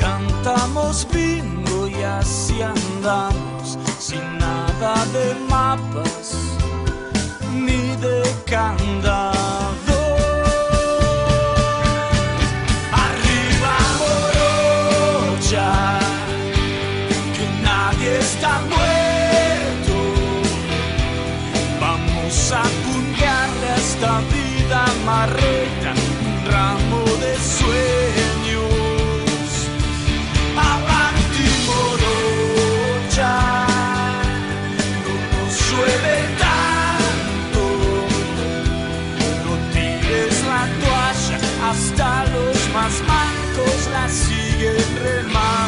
cantamos bingo y así andamos sin nada de mapas ni de candado. Marreta, un ramo de sueños. Avanti morocha, no nos llueve tanto, no tires la toalla, hasta los más mancos la siguen remando.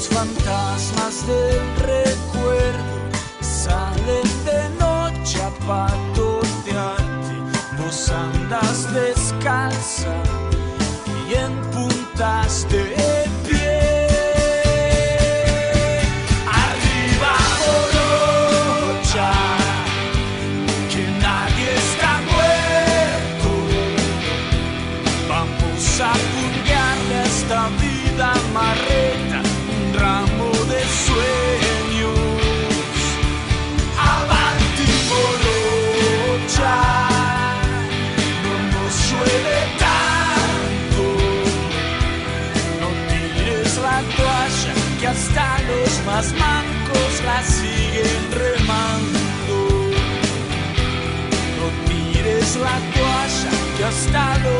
los fantasmas del recuerdo salen de noche a patotearte. Vos andas descalza y en puntas de que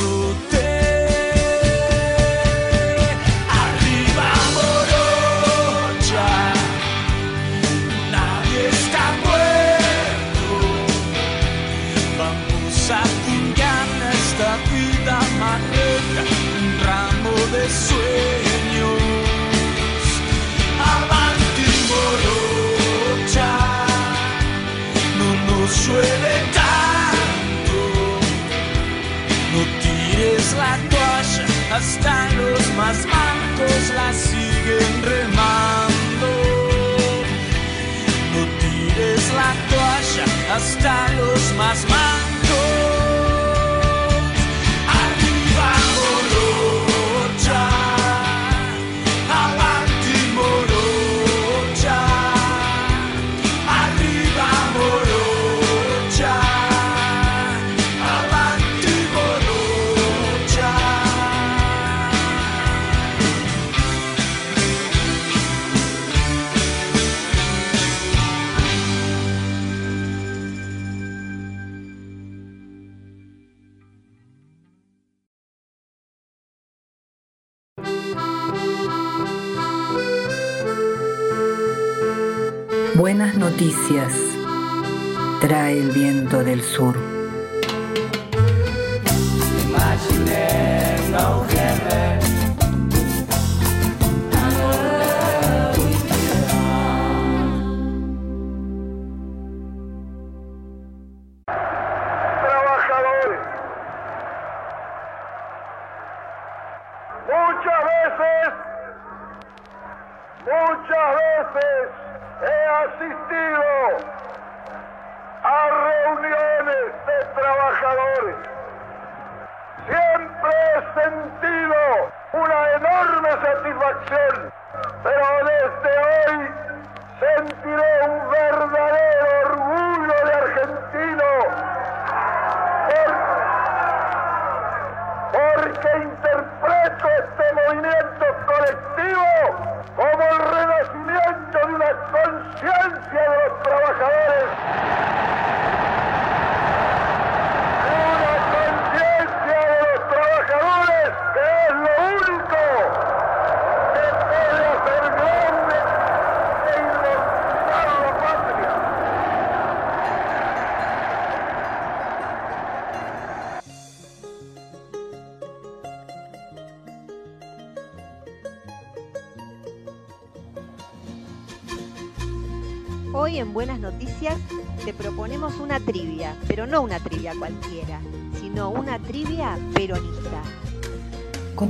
Llueve tanto. No tires la toalla, hasta los más mancos la siguen remando. No tires la toalla, hasta los más mancos.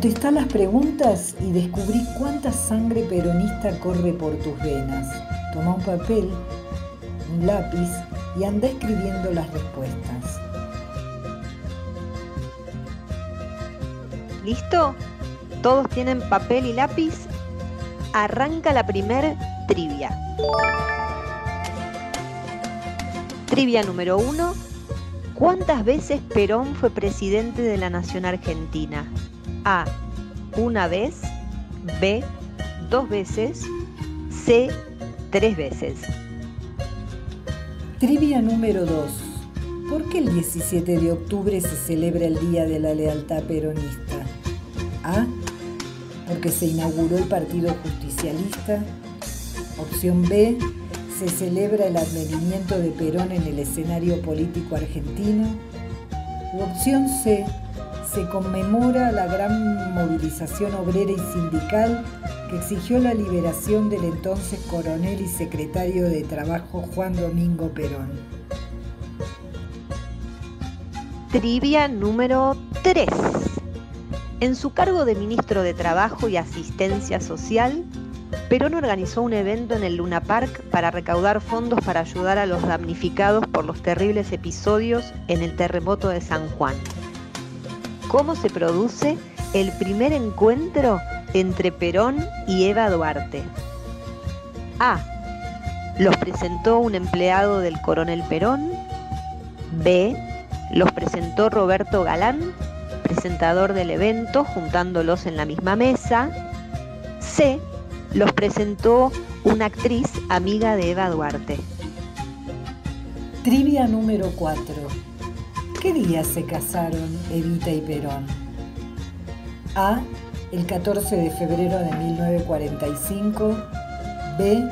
Contestá las preguntas y descubrí cuánta sangre peronista corre por tus venas. Toma un papel, un lápiz y anda escribiendo las respuestas.
¿Listo? ¿Todos tienen papel y lápiz? Arranca la primer trivia. Trivia número uno. ¿Cuántas veces Perón fue presidente de la Nación Argentina? A. Una vez. B. Dos veces. C. Tres veces.
Trivia número 2. ¿Por qué el 17 de octubre se celebra el Día de la Lealtad Peronista? A. Porque se inauguró el Partido Justicialista. Opción B. Se celebra el advenimiento de Perón en el escenario político argentino. Opción C. Se conmemora la gran movilización obrera y sindical que exigió la liberación del entonces coronel y secretario de Trabajo Juan Domingo Perón.
Trivia número 3. En su cargo de ministro de Trabajo y Asistencia Social, Perón organizó un evento en el Luna Park para recaudar fondos para ayudar a los damnificados por los terribles episodios en el terremoto de San Juan. ¿Cómo se produce el primer encuentro entre Perón y Eva Duarte? A. Los presentó un empleado del coronel Perón. B. Los presentó Roberto Galán, presentador del evento, juntándolos en la misma mesa. C los presentó una actriz amiga de Eva Duarte.
Trivia número 4. ¿Qué día se casaron Evita y Perón? A. El 14 de febrero de 1945. B.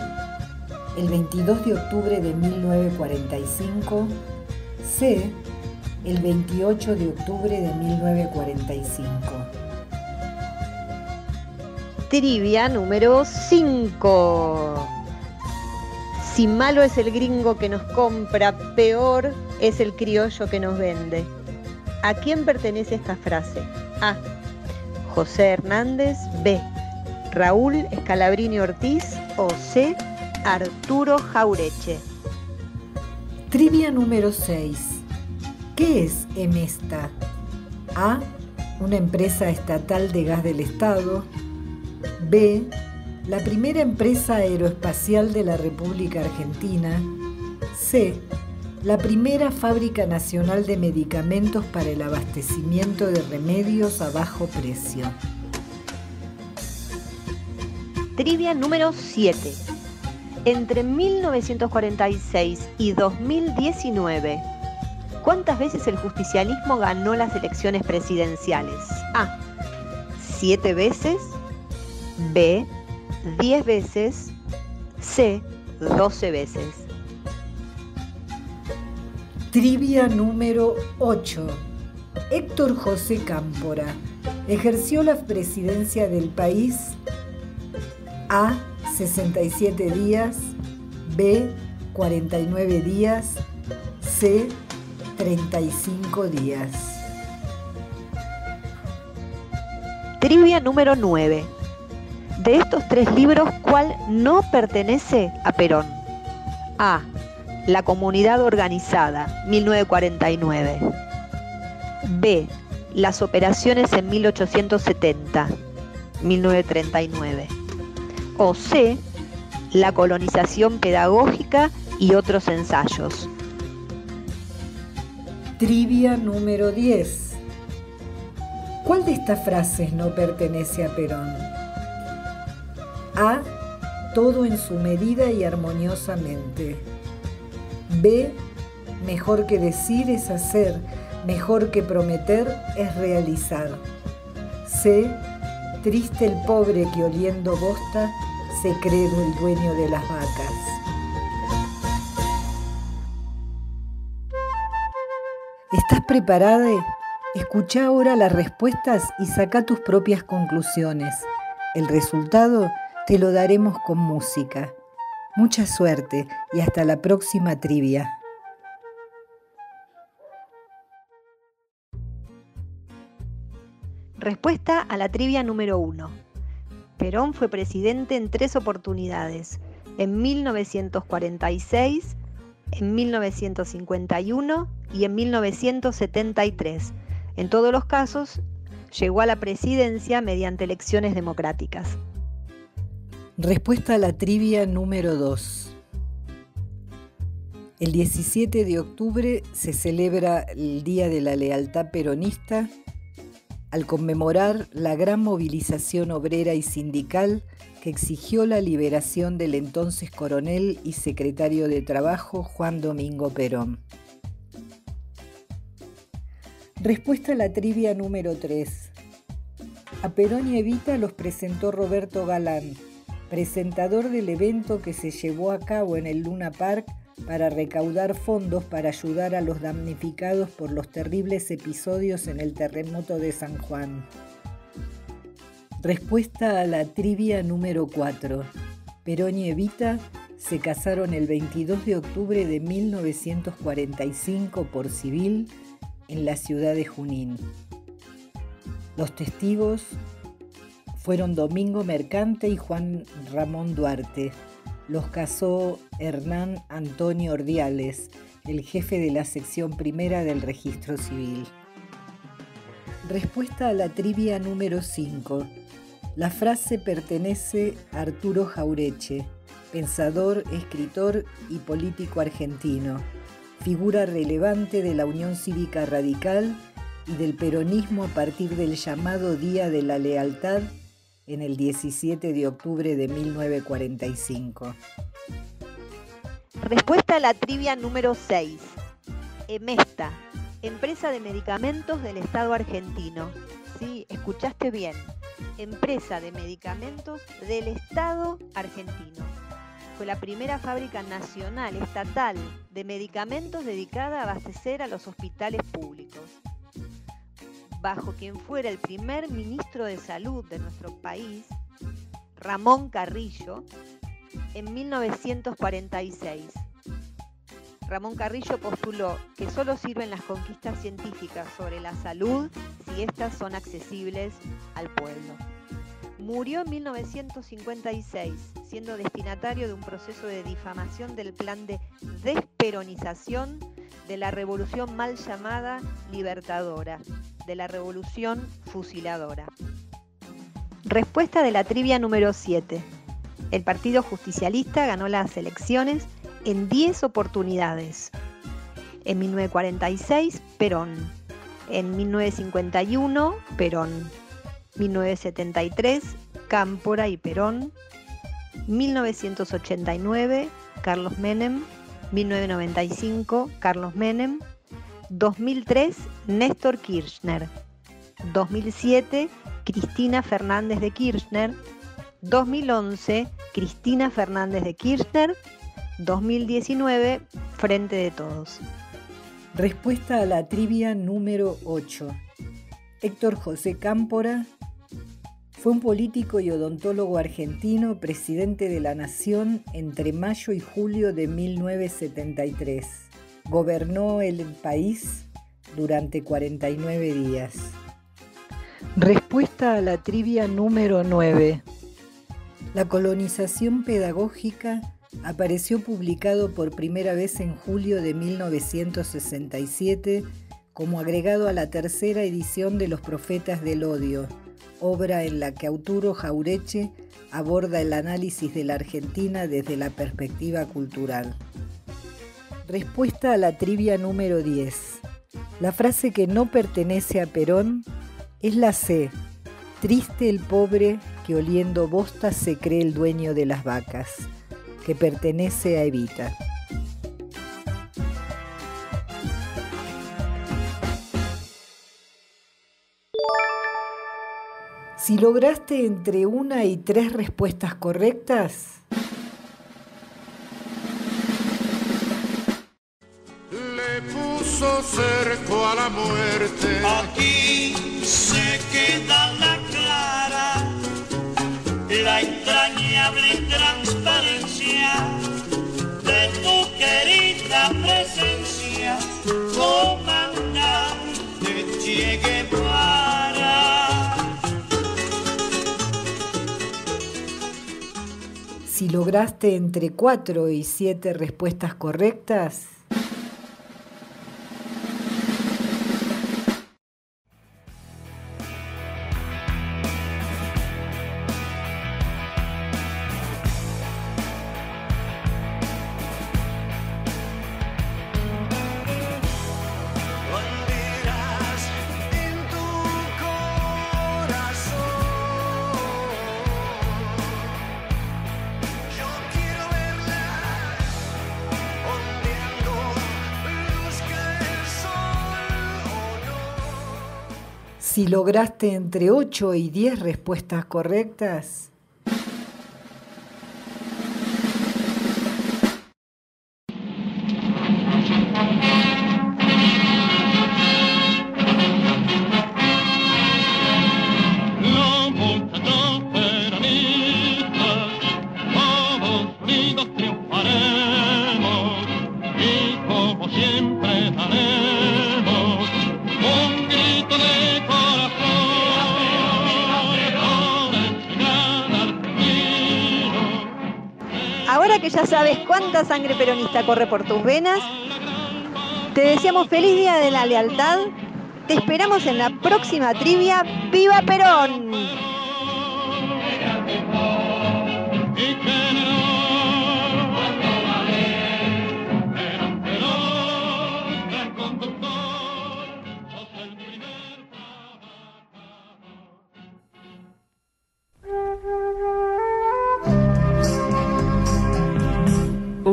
El 22 de octubre de 1945. C. El 28 de octubre de 1945.
Trivia número 5. Si malo es el gringo que nos compra, peor es el criollo que nos vende. ¿A quién pertenece esta frase? A. José Hernández. B. Raúl Escalabrini Ortiz. O C. Arturo Jaureche.
Trivia número 6. ¿Qué es Emesta? A. Una empresa estatal de gas del Estado. B. La primera empresa aeroespacial de la República Argentina. C. La primera fábrica nacional de medicamentos para el abastecimiento de remedios a bajo precio.
Trivia número 7. Entre 1946 y 2019, ¿cuántas veces el justicialismo ganó las elecciones presidenciales? A. Siete veces. B, 10 veces, C, 12 veces.
Trivia número 8. Héctor José Cámpora ejerció la presidencia del país A, 67 días, B, 49 días, C, 35 días.
Trivia número 9 de estos tres libros, ¿cuál no pertenece a Perón? A. La comunidad organizada, 1949. B. Las operaciones en 1870, 1939. O C. La colonización pedagógica y otros ensayos.
Trivia número 10. ¿Cuál de estas frases no pertenece a Perón? A. Todo en su medida y armoniosamente. B. Mejor que decir es hacer, mejor que prometer es realizar. C. Triste el pobre que oliendo bosta se cree el dueño de las vacas. ¿Estás preparada? Escucha ahora las respuestas y saca tus propias conclusiones. El resultado te lo daremos con música. Mucha suerte y hasta la próxima trivia.
Respuesta a la trivia número 1. Perón fue presidente en tres oportunidades, en 1946, en 1951 y en 1973. En todos los casos, llegó a la presidencia mediante elecciones democráticas.
Respuesta a la trivia número 2. El 17 de octubre se celebra el Día de la Lealtad Peronista al conmemorar la gran movilización obrera y sindical que exigió la liberación del entonces coronel y secretario de Trabajo Juan Domingo Perón. Respuesta a la trivia número 3. A Perón y Evita los presentó Roberto Galán, presentador del evento que se llevó a cabo en el Luna Park para recaudar fondos para ayudar a los damnificados por los terribles episodios en el terremoto de San Juan. Respuesta a la trivia número 4. Perón y Evita se casaron el 22 de octubre de 1945 por civil en la ciudad de Junín. Los testigos fueron Domingo Mercante y Juan Ramón Duarte. Los casó Hernán Antonio Ordiales, el jefe de la sección primera del registro civil. Respuesta a la trivia número 5. La frase pertenece a Arturo Jaureche, pensador, escritor y político argentino, figura relevante de la Unión Cívica Radical y del peronismo a partir del llamado Día de la Lealtad en el 17 de octubre de 1945.
Respuesta a la trivia número 6. Emesta, empresa de medicamentos del Estado argentino. Sí, escuchaste bien. Empresa de medicamentos del Estado argentino. Fue la primera fábrica nacional estatal de medicamentos dedicada a abastecer a los hospitales públicos bajo quien fuera el primer ministro de Salud de nuestro país, Ramón Carrillo, en 1946. Ramón Carrillo postuló que solo sirven las conquistas científicas sobre la salud si éstas son accesibles al pueblo. Murió en 1956, siendo destinatario de un proceso de difamación del plan de desperonización de la revolución mal llamada libertadora, de la revolución fusiladora. Respuesta de la trivia número 7. El Partido Justicialista ganó las elecciones en 10 oportunidades. En 1946, Perón. En 1951, Perón. 1973, Cámpora y Perón. 1989, Carlos Menem. 1995, Carlos Menem. 2003, Néstor Kirchner. 2007, Cristina Fernández de Kirchner. 2011, Cristina Fernández de Kirchner. 2019, Frente de Todos.
Respuesta a la trivia número 8. Héctor José Cámpora fue un político y odontólogo argentino, presidente de la Nación entre mayo y julio de 1973 gobernó el país durante 49 días. Respuesta a la trivia número 9. La colonización pedagógica apareció publicado por primera vez en julio de 1967 como agregado a la tercera edición de Los Profetas del Odio, obra en la que Auturo Jaureche aborda el análisis de la Argentina desde la perspectiva cultural. Respuesta a la trivia número 10. La frase que no pertenece a Perón es la C. Triste el pobre que oliendo bosta se cree el dueño de las vacas, que pertenece a Evita. Si lograste entre una y tres respuestas correctas,
cerco a la muerte. Aquí se queda la clara, la entrañable transparencia de tu querida presencia, comandante Che Guevara.
Si lograste entre cuatro y siete respuestas correctas, Si lograste entre 8 y 10 respuestas correctas,
cuánta sangre peronista corre por tus venas, te deseamos feliz día de la lealtad. Te esperamos en la próxima trivia. ¡Viva Perón!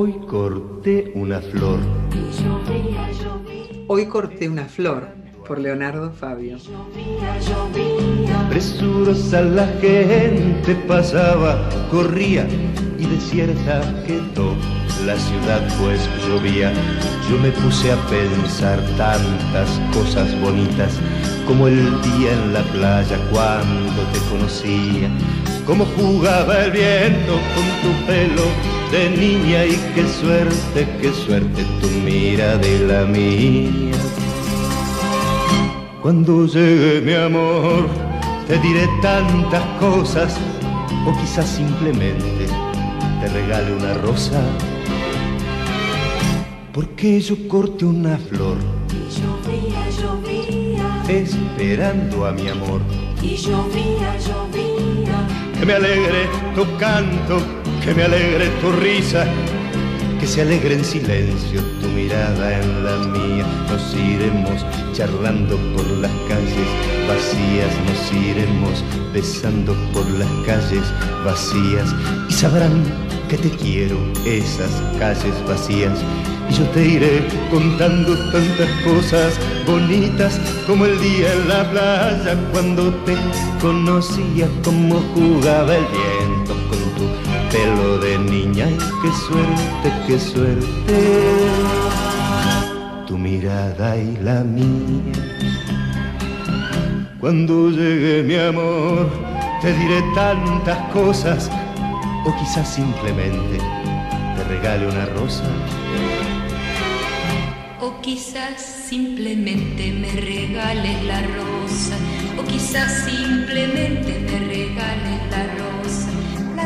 Hoy corté una flor.
Hoy corté una flor por Leonardo Fabio.
Presurosa la gente pasaba, corría y desierta quedó la ciudad pues llovía. Yo me puse a pensar tantas cosas bonitas como el día en la playa cuando te conocía, como jugaba el viento con tu pelo de niña y qué suerte, qué suerte tu mira de la mía. Cuando llegue mi amor, te diré tantas cosas, o quizás simplemente te regale una rosa. Porque yo corte una flor,
Y llovía, llovía,
esperando a mi amor.
y llovía, llovía.
Que me alegre tu canto, que me alegre tu risa, que se alegre en silencio tu mirada en la mía. Nos iremos charlando por las calles vacías, nos iremos besando por las calles vacías y sabrán que te quiero esas calles vacías. Y yo te iré contando tantas cosas bonitas como el día en la playa cuando te conocía, como jugaba el viento con tu pelo de niña. Y qué suerte, qué suerte, tu mirada y la mía. Cuando llegue mi amor, te diré tantas cosas, o quizás simplemente te regale una rosa.
O quizás simplemente me regales la rosa. O quizás simplemente me regales la rosa.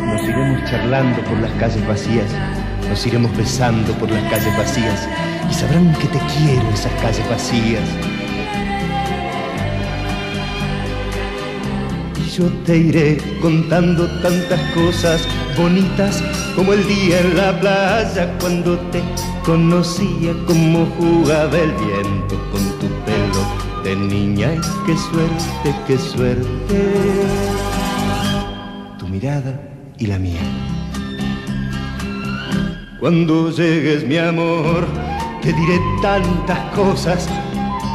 Nos iremos charlando por las calles vacías, nos iremos besando por las calles vacías y sabrán que te quiero esas calles vacías. Y yo te iré contando tantas cosas bonitas como el día en la playa cuando te conocía, como jugaba el viento con tu pelo de niña. Y qué suerte, qué suerte, tu mirada y la mía. Cuando llegues mi amor, te diré tantas cosas,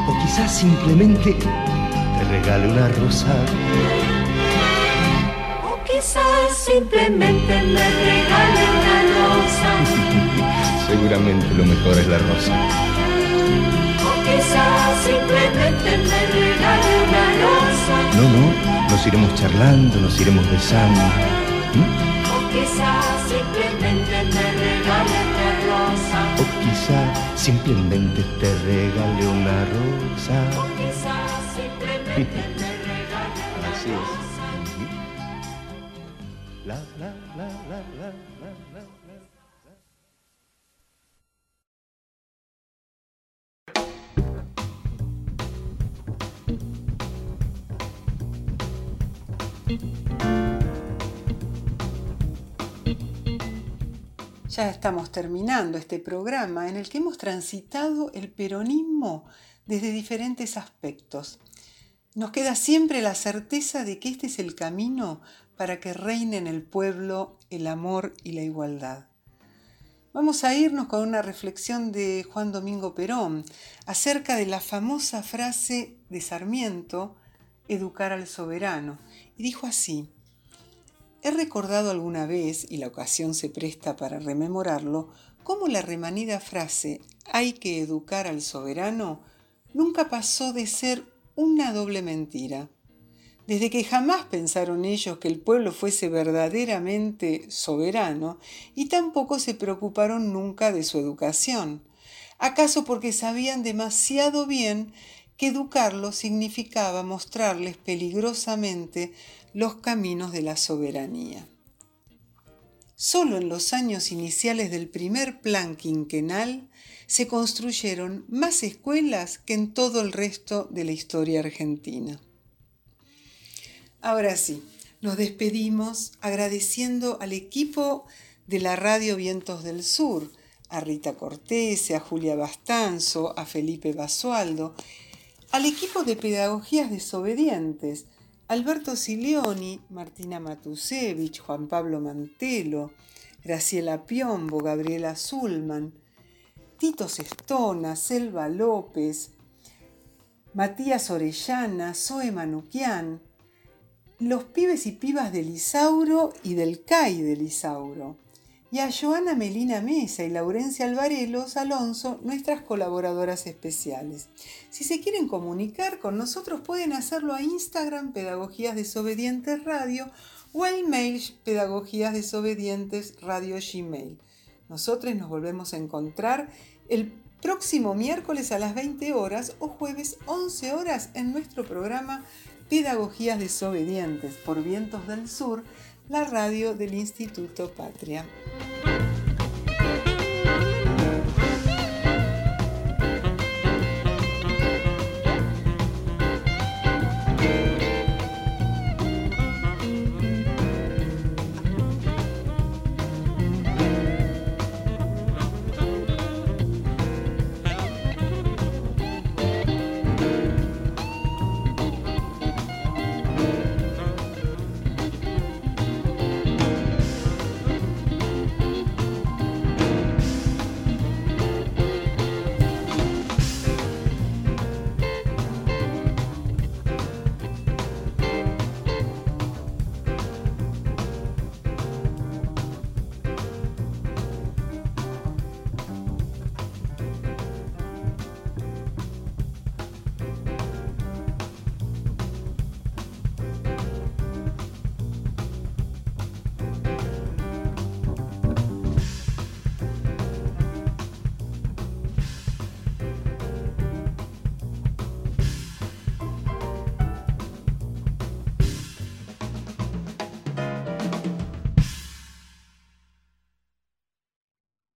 o quizás simplemente te regale una rosa.
Quizás simplemente me regale una rosa.
Seguramente lo mejor es la rosa.
O quizás simplemente me regale una rosa.
No, no, nos iremos charlando, nos iremos besando.
O quizás simplemente me regale una rosa.
O quizá simplemente te regale una rosa.
O quizás simplemente me regale una
Así es.
Ya estamos terminando este programa en el que hemos transitado el peronismo desde diferentes aspectos. Nos queda siempre la certeza de que este es el camino para que reine en el pueblo el amor y la igualdad. Vamos a irnos con una reflexión de Juan Domingo Perón acerca de la famosa frase de Sarmiento, educar al soberano. Y dijo así, He recordado alguna vez, y la ocasión se presta para rememorarlo, cómo la remanida frase hay que educar al soberano nunca pasó de ser una doble mentira. Desde que jamás pensaron ellos que el pueblo fuese verdaderamente soberano y tampoco se preocuparon nunca de su educación. ¿Acaso porque sabían demasiado bien que educarlo significaba mostrarles peligrosamente los caminos de la soberanía. solo en los años iniciales del primer plan quinquenal se construyeron más escuelas que en todo el resto de la historia argentina. Ahora sí, nos despedimos agradeciendo al equipo de la Radio Vientos del Sur, a Rita Cortese, a Julia Bastanzo, a Felipe Basualdo, al equipo de Pedagogías Desobedientes, Alberto Silioni, Martina Matusevich, Juan Pablo Mantelo, Graciela Piombo, Gabriela Zulman, Tito Sestona, Selva López, Matías Orellana, Zoe Manuquian, los pibes y pibas del Isauro y del CAI del Isauro, y a Joana Melina Mesa y Laurencia Alvarelos Alonso, nuestras colaboradoras especiales. Si se quieren comunicar con nosotros pueden hacerlo a Instagram Pedagogías Desobedientes Radio o al mail Pedagogías Desobedientes Radio Gmail. Nosotros nos volvemos a encontrar el próximo miércoles a las 20 horas o jueves 11 horas en nuestro programa Pedagogías Desobedientes por Vientos del Sur, la radio del Instituto Patria.